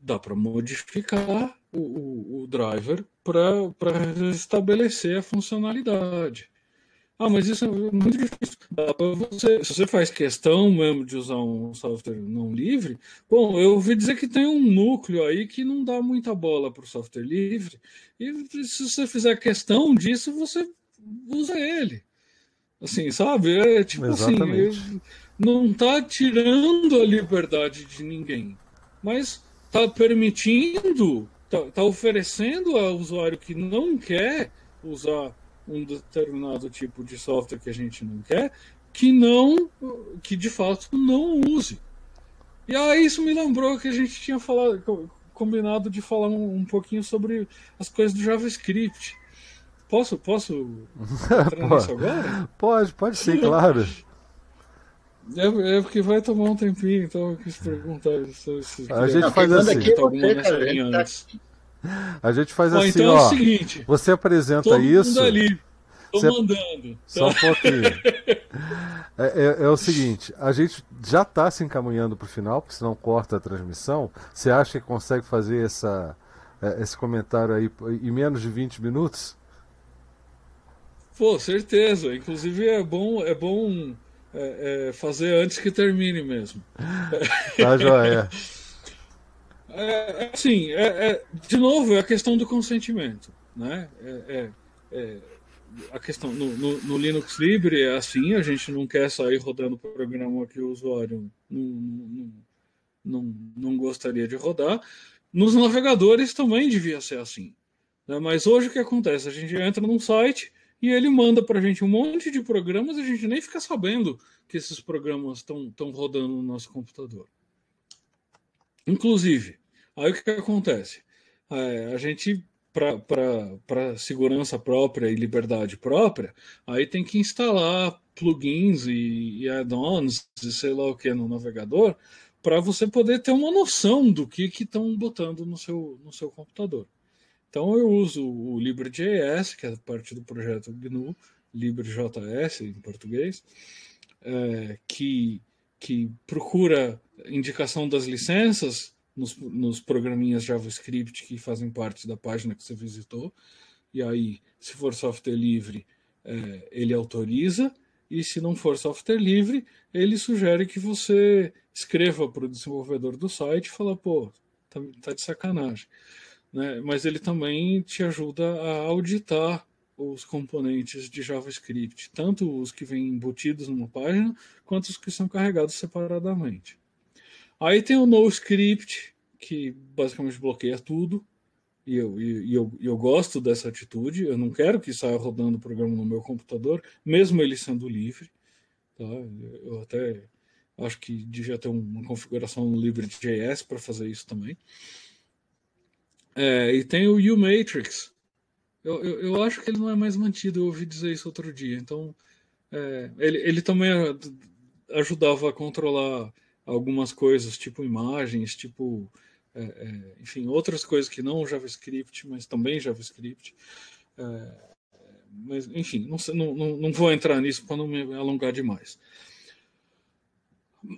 dá para modificar o, o, driver para estabelecer a funcionalidade. Ah, mas isso é muito difícil. Você, se você faz questão mesmo de usar um software não livre, bom, eu ouvi dizer que tem um núcleo aí que não dá muita bola para o software livre. E se você fizer questão disso, você usa ele. Assim, sabe? É tipo assim, Exatamente. assim, não está tirando a liberdade de ninguém, mas está permitindo, está tá oferecendo ao usuário que não quer usar um determinado tipo de software que a gente não quer, que não, que de fato não use. E aí isso me lembrou que a gente tinha falado, combinado de falar um, um pouquinho sobre as coisas do JavaScript. Posso, posso entrar (laughs) nisso agora? Pode, pode sim, claro. É, é, porque vai tomar um tempinho, então eu quis perguntar se, se a gente faz assim. Aqui, você, cara, tá (laughs) a gente faz assim, então ó. É o seguinte, você apresenta isso. Ali. Tô você... mandando. Só um pouquinho. (laughs) é, é, é, o seguinte, a gente já está se encaminhando para o final, porque senão corta a transmissão. Você acha que consegue fazer essa, é, esse comentário aí em menos de 20 minutos? Pô, certeza. Inclusive é bom, é bom é, é, fazer antes que termine mesmo. Tá joia. (laughs) É, é, assim, é, é, de novo, é a questão do consentimento. Né? É, é, a questão no, no, no, Linux Libre é assim, a gente não quer sair rodando programa que o usuário não, não, não, não gostaria de rodar. Nos navegadores também devia ser assim. Né? Mas hoje o que acontece? A gente entra num site e ele manda para a gente um monte de programas e a gente nem fica sabendo que esses programas estão rodando no nosso computador. Inclusive, aí o que, acontece? É, a gente, para segurança própria e liberdade própria, aí tem que instalar plugins e, e add-ons e sei lá o que no navegador para você poder ter uma noção do que estão botando no seu, no seu computador. Então eu uso o LibreJS, que é parte do projeto GNU, LibreJS em português, é, que, que procura indicação das licenças nos, nos programinhas JavaScript que fazem parte da página que você visitou. E aí, se for software livre, é, ele autoriza, e se não for software livre, ele sugere que você escreva para o desenvolvedor do site e fala, pô, tá, tá de sacanagem. Né? Mas ele também te ajuda a auditar os componentes de JavaScript, tanto os que vêm embutidos numa página, quanto os que são carregados separadamente. Aí tem o NoScript, que basicamente bloqueia tudo, e eu, e, eu, eu gosto dessa atitude. Eu não quero que saia rodando o programa no meu computador, mesmo ele sendo livre. Tá? Eu até acho que devia ter uma configuração no LibreJS para fazer isso também. É, e tem o UMatrix, eu, eu, eu, acho que ele não é mais mantido, eu ouvi dizer isso outro dia. Então, é, ele, ele também ajudava a controlar algumas coisas, tipo imagens, tipo é, é, enfim, outras coisas que não JavaScript, mas também JavaScript. É, mas, enfim, não, não, não vou entrar nisso para não me alongar demais.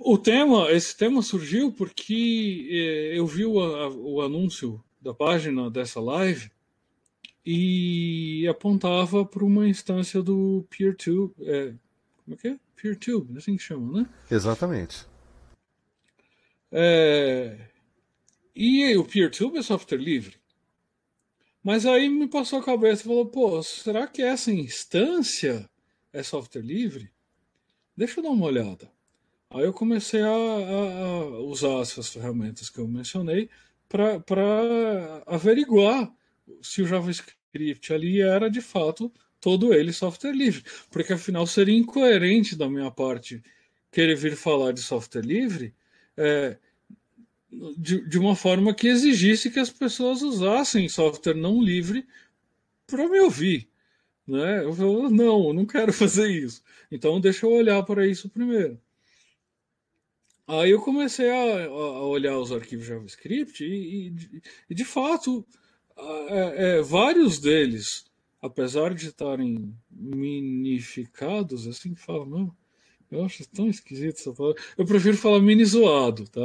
O tema, esse tema surgiu porque é, eu vi o, o anúncio da página dessa live e apontava para uma instância do PeerTube. É, como é que é? PeerTube, assim que chama, né? Exatamente. É, e o PeerTube é software livre. Mas aí me passou a cabeça e falou: pô, será que essa instância é software livre? Deixa eu dar uma olhada. Aí eu comecei a, a, a usar essas ferramentas que eu mencionei para averiguar se o JavaScript ali era de fato todo ele software livre. Porque afinal seria incoerente da minha parte querer vir falar de software livre. É, de, de uma forma que exigisse que as pessoas usassem software não livre para me ouvir. Né? Eu falo, não, não quero (laughs) fazer isso. Então deixa eu olhar para isso primeiro. Aí eu comecei a, a olhar os arquivos JavaScript e, e, de fato, é, é, vários deles, apesar de estarem minificados, assim que fala, eu acho tão esquisito essa palavra. Eu prefiro falar mini zoado, tá?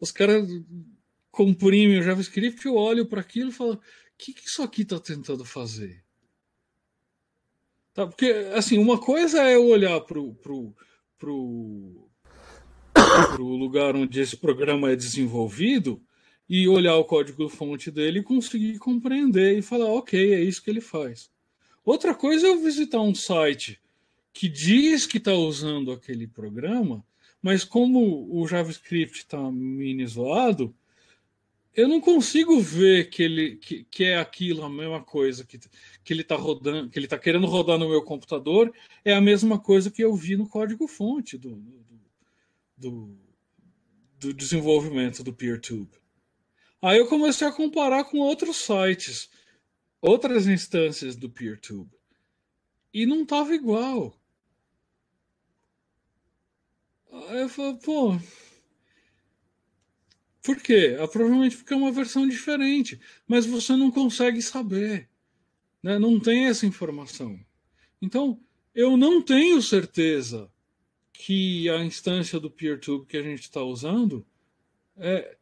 Os caras comprimem o JavaScript, eu olho para aquilo e falo: o que, que isso aqui está tentando fazer? Tá? Porque, assim, uma coisa é eu olhar para o pro, pro, pro lugar onde esse programa é desenvolvido e olhar o código-fonte dele e conseguir compreender e falar: ok, é isso que ele faz. Outra coisa é eu visitar um site que diz que está usando aquele programa, mas como o JavaScript está mini zoado, eu não consigo ver que ele que, que, é aquilo a mesma coisa que, que ele está rodando, que ele está querendo rodar no meu computador, é a mesma coisa que eu vi no código fonte do, do, do, do desenvolvimento do PeerTube. Aí eu comecei a comparar com outros sites, outras instâncias do PeerTube. E não estava igual. Aí eu falo, pô. Por quê? Ah, provavelmente porque é uma versão diferente. Mas você não consegue saber. Né? Não tem essa informação. Então, eu não tenho certeza que a instância do PeerTube que a gente está usando é,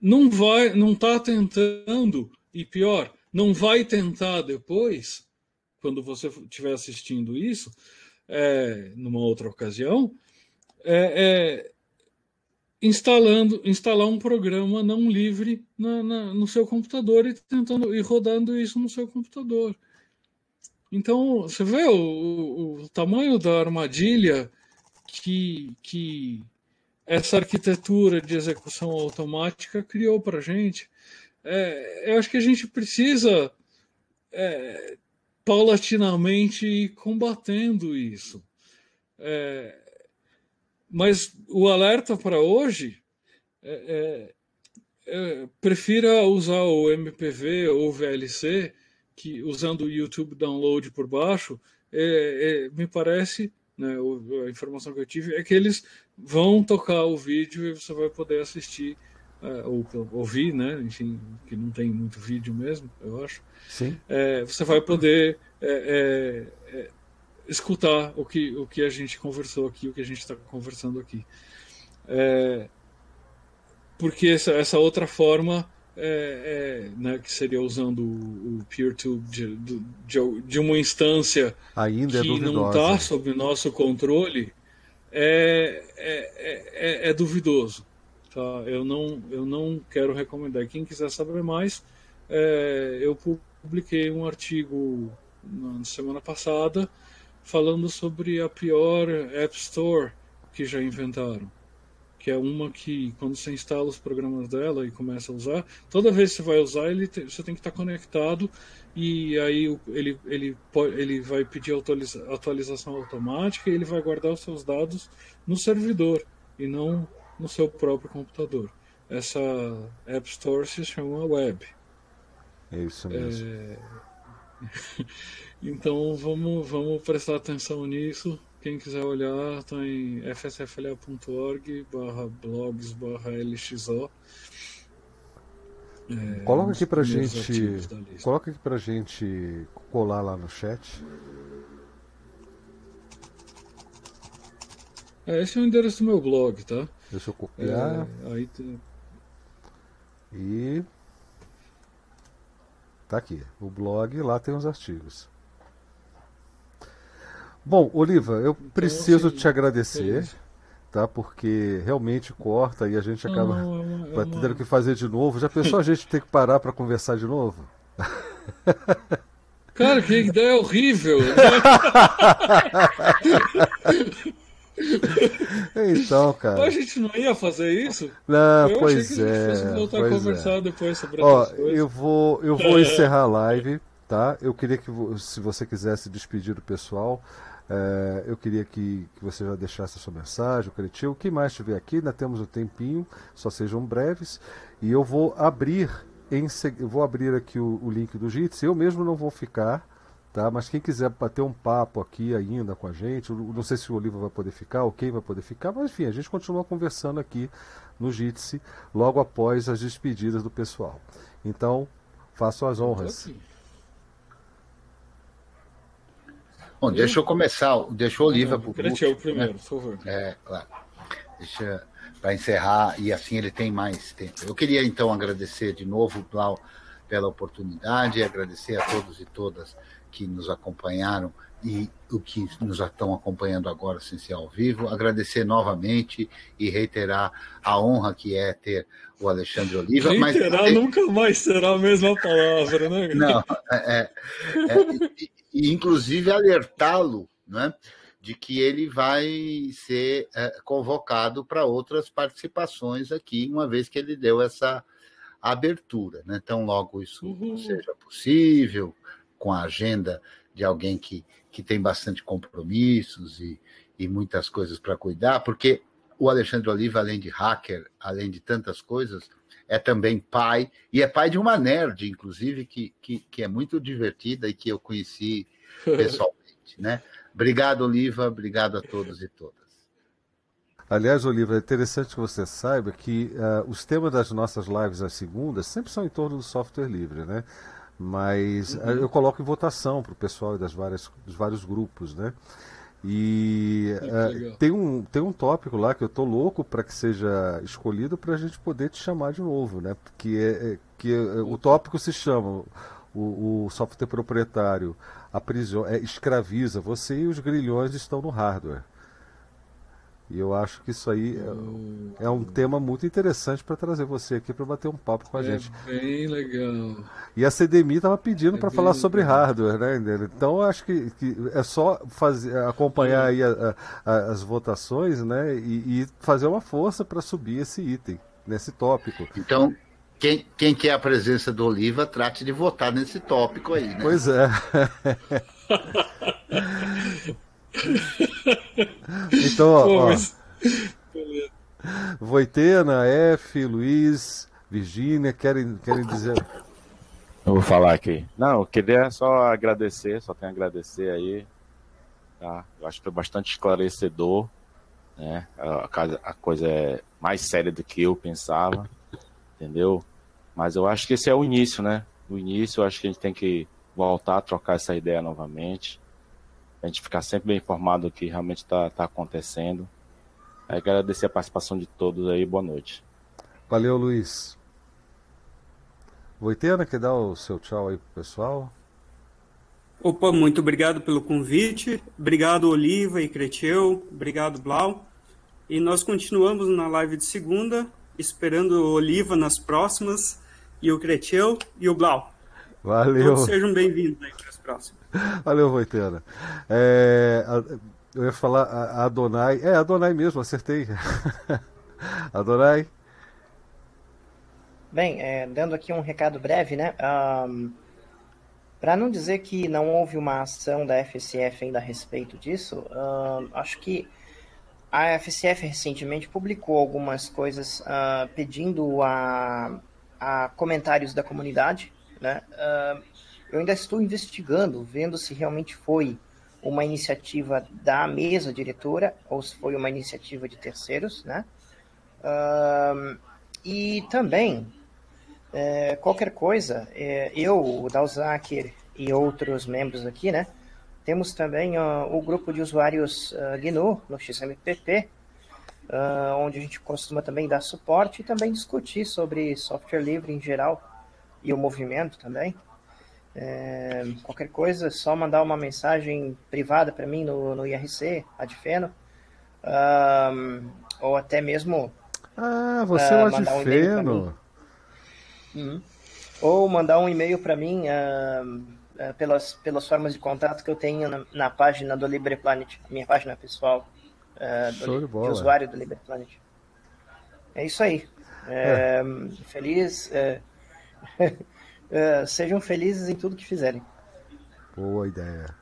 não vai, não está tentando, e pior, não vai tentar depois, quando você estiver assistindo isso, é, numa outra ocasião, é, é, instalando instalar um programa não livre na, na, no seu computador e tentando e rodando isso no seu computador. Então você vê o, o, o tamanho da armadilha que, que essa arquitetura de execução automática criou para a gente. É, eu acho que a gente precisa é, paulatinamente ir combatendo isso. É, mas o alerta para hoje é, é, é, prefira usar o MPV ou o VLC, que usando o YouTube Download por baixo, é, é, me parece, né, a informação que eu tive é que eles vão tocar o vídeo e você vai poder assistir é, ou ouvir, né? Enfim, que não tem muito vídeo mesmo, eu acho. Sim. É, você vai poder é, é, escutar o que, o que a gente conversou aqui, o que a gente está conversando aqui. É, porque essa, essa outra forma, é, é, né, que seria usando o, o PeerTube de, de, de, uma instância Ainda é que não está sob nosso controle, é, é, é, duvidoso. Tá? Eu, não, eu não quero recomendar. Quem quiser saber mais, eu publiquei um artigo na semana passada falando sobre a pior App Store que já inventaram. Que é uma que, quando você instala os programas dela e começa a usar, toda vez que você vai usar, ele te, você tem que estar conectado e aí ele, ele, ele vai pedir atualiza, atualização automática e ele vai guardar os seus dados no servidor e não no seu próprio computador. Essa App Store se chama Web. É isso mesmo. É... (laughs) Então vamos, vamos prestar atenção nisso. Quem quiser olhar, está em fsfla.org barra blogs barra lxo. É, coloca aqui pra gente. Coloca aqui pra gente colar lá no chat. É, esse é o endereço do meu blog, tá? Deixa eu copiar. É, aí tem... E. Tá aqui. O blog, lá tem os artigos. Bom, Oliva, eu então, preciso te agradecer, tá? Porque realmente corta e a gente acaba não, não, é uma, tendo que fazer de novo. Já pensou a gente ter que parar para conversar de novo? (laughs) Cara, que ideia horrível! (laughs) Então, cara. A gente não ia fazer isso? Não, eu pois achei que é. A gente fosse voltar a conversar é. depois sobre Ó, eu vou, eu vou encerrar a live, tá? Eu queria que, se você quisesse despedir do pessoal, é, eu queria que, que, você já deixasse a sua mensagem, o Cretil. O que mais estiver aqui, ainda temos um tempinho, só sejam breves. E eu vou abrir, em, vou abrir aqui o, o link do Jitsi. Eu mesmo não vou ficar Tá? Mas quem quiser bater um papo aqui ainda com a gente, não sei se o Oliva vai poder ficar ou quem vai poder ficar, mas enfim, a gente continua conversando aqui no Jitsi logo após as despedidas do pessoal. Então, faço as honras. Bom, deixa eu começar, deixa o Oliva para o primeiro, né? por favor. É, claro. Deixa para encerrar e assim ele tem mais tempo. Eu queria então agradecer de novo, Blau, pela oportunidade, agradecer a todos e todas que nos acompanharam e o que nos estão acompanhando agora, sem ser ao vivo. Agradecer novamente e reiterar a honra que é ter o Alexandre Oliva. Reiterar mas... nunca mais será a mesma palavra, né? Não, é, é, é (laughs) e, inclusive alertá-lo, né? de que ele vai ser é, convocado para outras participações aqui, uma vez que ele deu essa abertura. Né? Então, logo isso uhum. seja possível, com a agenda de alguém que, que tem bastante compromissos e, e muitas coisas para cuidar, porque o Alexandre Oliva, além de hacker, além de tantas coisas, é também pai, e é pai de uma nerd, inclusive, que, que, que é muito divertida e que eu conheci (laughs) pessoalmente. né? Obrigado, Oliva, obrigado a todos e todas. Aliás, Oliva, é interessante que você saiba que uh, os temas das nossas lives às segundas sempre são em torno do software livre, né? Mas uhum. eu coloco em votação para o pessoal das várias, dos vários grupos, né? E uh, tem, um, tem um tópico lá que eu tô louco para que seja escolhido para a gente poder te chamar de novo, né? Porque é, é que é, o tópico se chama o, o software proprietário aprisiona, é, escraviza você e os grilhões estão no hardware. E eu acho que isso aí é, é um tema muito interessante para trazer você aqui para bater um papo com a é gente. Bem legal. E a CDMI estava pedindo é para falar sobre hardware, né? Então eu acho que, que é só fazer, acompanhar aí a, a, as votações, né? E, e fazer uma força para subir esse item, nesse tópico. Então, quem, quem quer a presença do Oliva, trate de votar nesse tópico aí, né? Pois é. (laughs) (laughs) então, ó, Pô, mas... Voitena, F, Luiz, Virgínia, querem, querem dizer. Eu vou falar aqui. Não, eu queria só agradecer, só tenho a agradecer aí. Tá? Eu acho que foi bastante esclarecedor. Né? A, a coisa é mais séria do que eu pensava, entendeu? Mas eu acho que esse é o início, né? O início, eu acho que a gente tem que voltar a trocar essa ideia novamente a gente ficar sempre bem informado do que realmente está tá acontecendo. É, agradecer a participação de todos aí, boa noite. Valeu, Luiz. Voitena, quer dar o seu tchau aí pro pessoal? Opa, muito obrigado pelo convite. Obrigado, Oliva e Creteu. Obrigado, Blau. E nós continuamos na live de segunda, esperando o Oliva nas próximas, e o Creteu e o Blau. Valeu. Todos sejam bem-vindos aí para as próximas. (laughs) Valeu, Voitena. É, eu ia falar a Adonai. É, Adonai mesmo, acertei. (laughs) Adonai. Bem, é, dando aqui um recado breve, né? Um, Para não dizer que não houve uma ação da FCF ainda a respeito disso, um, acho que a FCF recentemente publicou algumas coisas uh, pedindo a, a, comentários da comunidade, né? Uh, eu ainda estou investigando, vendo se realmente foi uma iniciativa da mesa diretora ou se foi uma iniciativa de terceiros, né? Uh, e também É, qualquer coisa, é, eu, o Dalzakir e outros membros aqui, né? Temos também uh, o grupo de usuários uh, GNU no XMPP, uh, onde a gente costuma também dar suporte e também discutir sobre software livre em geral e o movimento também. É, qualquer coisa, é só mandar uma mensagem privada para mim no, no IRC, Adfeno, um, ou até mesmo. Ah, você uh, é o Adfeno. Um uhum. Ou mandar um e-mail para mim uh, uh, pelas, pelas formas de contato que eu tenho na, na página do LibrePlanet, minha página pessoal do, de, de, usuário do LibrePlanet. É isso aí. É. Feliz. (laughs) Uh, sejam felizes em tudo que fizerem. Boa ideia.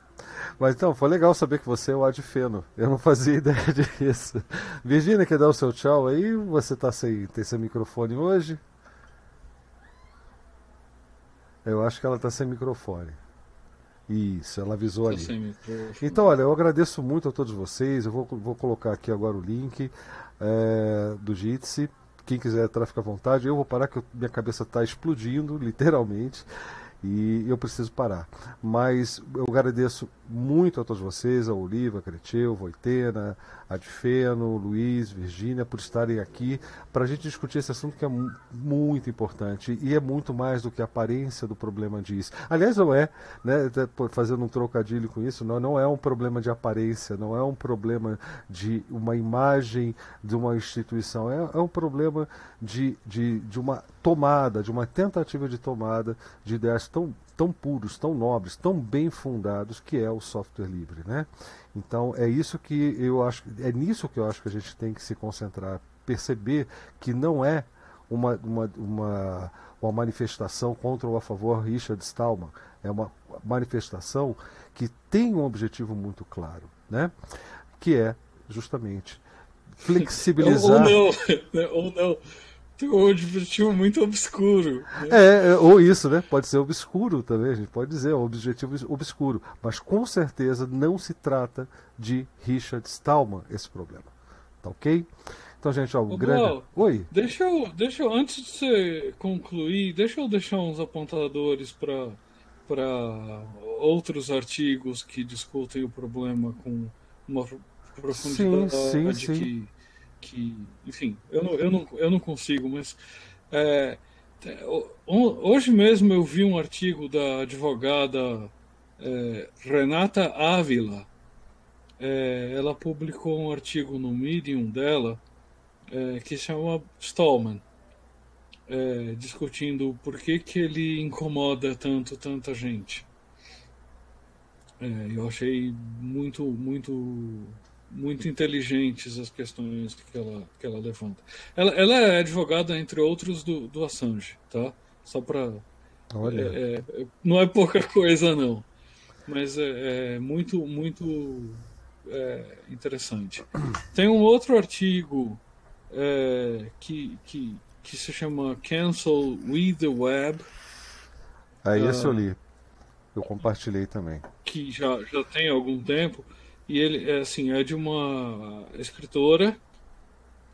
Mas então, foi legal saber que você é o Adfeno. Eu não fazia (laughs) ideia disso. Virginia, quer dar o seu tchau aí? Você tá sem, tem seu microfone hoje? Eu acho que ela tá sem microfone. Isso, ela avisou ali. Então, olha, eu agradeço muito a todos vocês. Eu vou, vou colocar aqui agora o link é, do Jitsi. Quem quiser entrar, fica à vontade. Eu vou parar que minha cabeça está explodindo, literalmente e eu preciso parar. Mas eu agradeço muito a todos vocês, a Oliva, a Creteu, Voitena, Adfeno, Luiz, Virgínia, por estarem aqui para a gente discutir esse assunto que é muito importante e é muito mais do que a aparência do problema diz. Aliás, não é, né, fazendo um trocadilho com isso, não, não é um problema de aparência, não é um problema de uma imagem de uma instituição, é, é um problema de, de, de uma tomada, de uma tentativa de tomada de ideias tão, tão puros, tão nobres, tão bem fundados que é o software livre, né? Então é isso que eu acho, é nisso que eu acho que a gente tem que se concentrar, perceber que não é uma, uma, uma, uma manifestação contra ou a favor Richard Stallman, é uma manifestação que tem um objetivo muito claro, né? Que é justamente (laughs) flexibilizar. ou não, ou não um objetivo muito obscuro. Né? É, é, ou isso, né? Pode ser obscuro também, a gente pode dizer, é um objetivo obscuro. Mas com certeza não se trata de Richard Stallman esse problema. Tá ok? Então, gente, ó, o grande. Oi. Deixa eu, deixa eu, antes de você concluir, deixa eu deixar uns apontadores para para outros artigos que discutem o problema com uma profundidade sim, sim, sim. Que enfim, eu não, eu não, eu não consigo, mas é, hoje mesmo eu vi um artigo da advogada é, Renata Ávila. É, ela publicou um artigo no Medium dela é, que chama Stallman, é, discutindo por que, que ele incomoda tanto tanta gente. É, eu achei muito, muito muito inteligentes as questões que ela, que ela levanta. Ela, ela é advogada, entre outros, do, do Assange, tá? Só para. Olha. É, é, não é pouca coisa, não. Mas é, é muito, muito é, interessante. Tem um outro artigo é, que, que, que se chama Cancel We the Web. Aí esse uh, eu li. Eu compartilhei também. Que já, já tem algum tempo. E ele, é, assim, é de uma escritora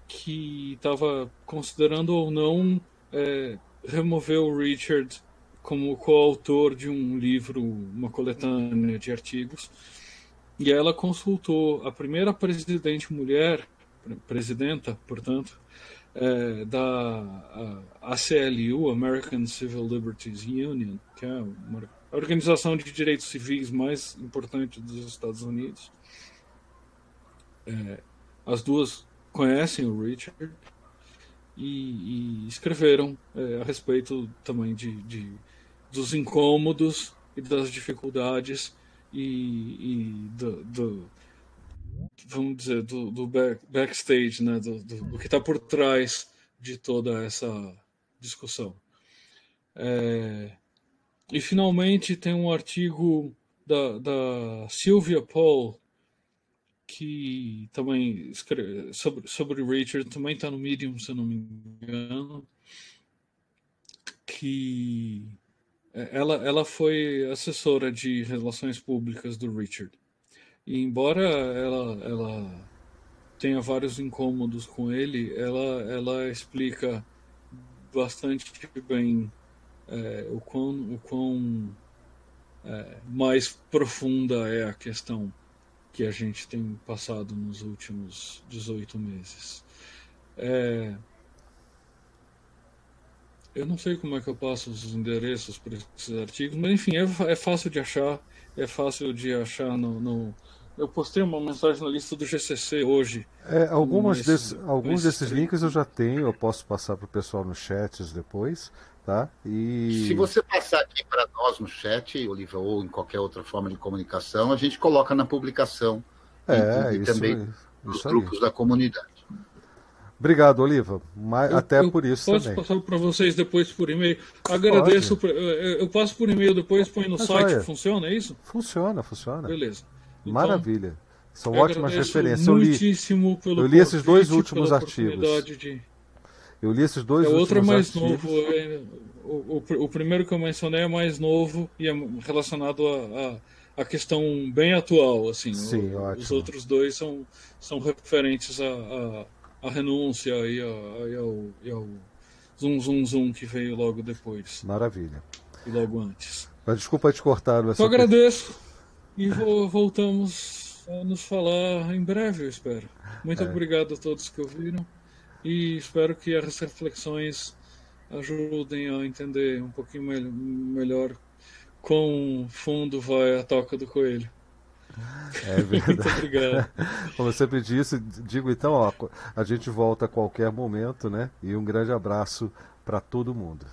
que estava considerando ou não é, remover o Richard como coautor de um livro, uma coletânea de artigos. E ela consultou a primeira presidente mulher, presidenta, portanto, é, da ACLU, American Civil Liberties Union, que é uma organização de direitos civis mais importante dos Estados Unidos. É, as duas conhecem o Richard e, e escreveram é, a respeito também de, de, dos incômodos e das dificuldades e, e do, do, vamos dizer do, do back, backstage, né, do, do que está por trás de toda essa discussão. É, e finalmente tem um artigo da, da Sylvia Paul que também escreve sobre, sobre Richard, também está no Medium, se eu não me engano, que é, ela, ela foi assessora de relações públicas do Richard. E embora ela, ela tenha vários incômodos com ele, ela, ela explica bastante bem é, o quão, o quão é, mais profunda é a questão que a gente tem passado nos últimos 18 meses. É, eu não sei como é que eu passo os endereços para esses artigos, mas enfim, é, é fácil de achar, é fácil de achar no, no, Eu postei uma mensagem na lista do GCC hoje. É, algumas nesse, desse, alguns desses links eu já tenho, eu posso passar para o pessoal nos chats depois, tá? E... Se você passar aqui para nós no chat, Oliva, ou em qualquer outra forma de comunicação, a gente coloca na publicação é, e, e isso, também nos grupos aí. da comunidade. Obrigado, Oliva. Mas, eu, até eu por isso posso também. passar para vocês depois por e-mail. Agradeço. Eu passo por e-mail depois, põe no Mas site. Olha, funciona, é isso? Funciona, funciona. Beleza. Então, Maravilha. São ótimas referências. Eu li, eu li esses dois últimos artigos. De... Eu li esses dois é, outro é mais artigos. novo. É, o, o, o, primeiro que eu mencionei é mais novo e é relacionado a, a, a questão bem atual. Assim, Sim, o, ótimo. Os outros dois são, são referentes a, a a renúncia e, a, e, ao, e ao Zoom Zoom Zoom que veio logo depois. Maravilha. E logo antes. Mas desculpa te cortar. Eu agradeço e voltamos a nos falar em breve, eu espero. Muito é. obrigado a todos que ouviram e espero que as reflexões ajudem a entender um pouquinho melhor quão fundo vai a toca do coelho. É verdade. (laughs) Muito obrigado. Como eu sempre disse, digo então, ó, a gente volta a qualquer momento, né? E um grande abraço para todo mundo.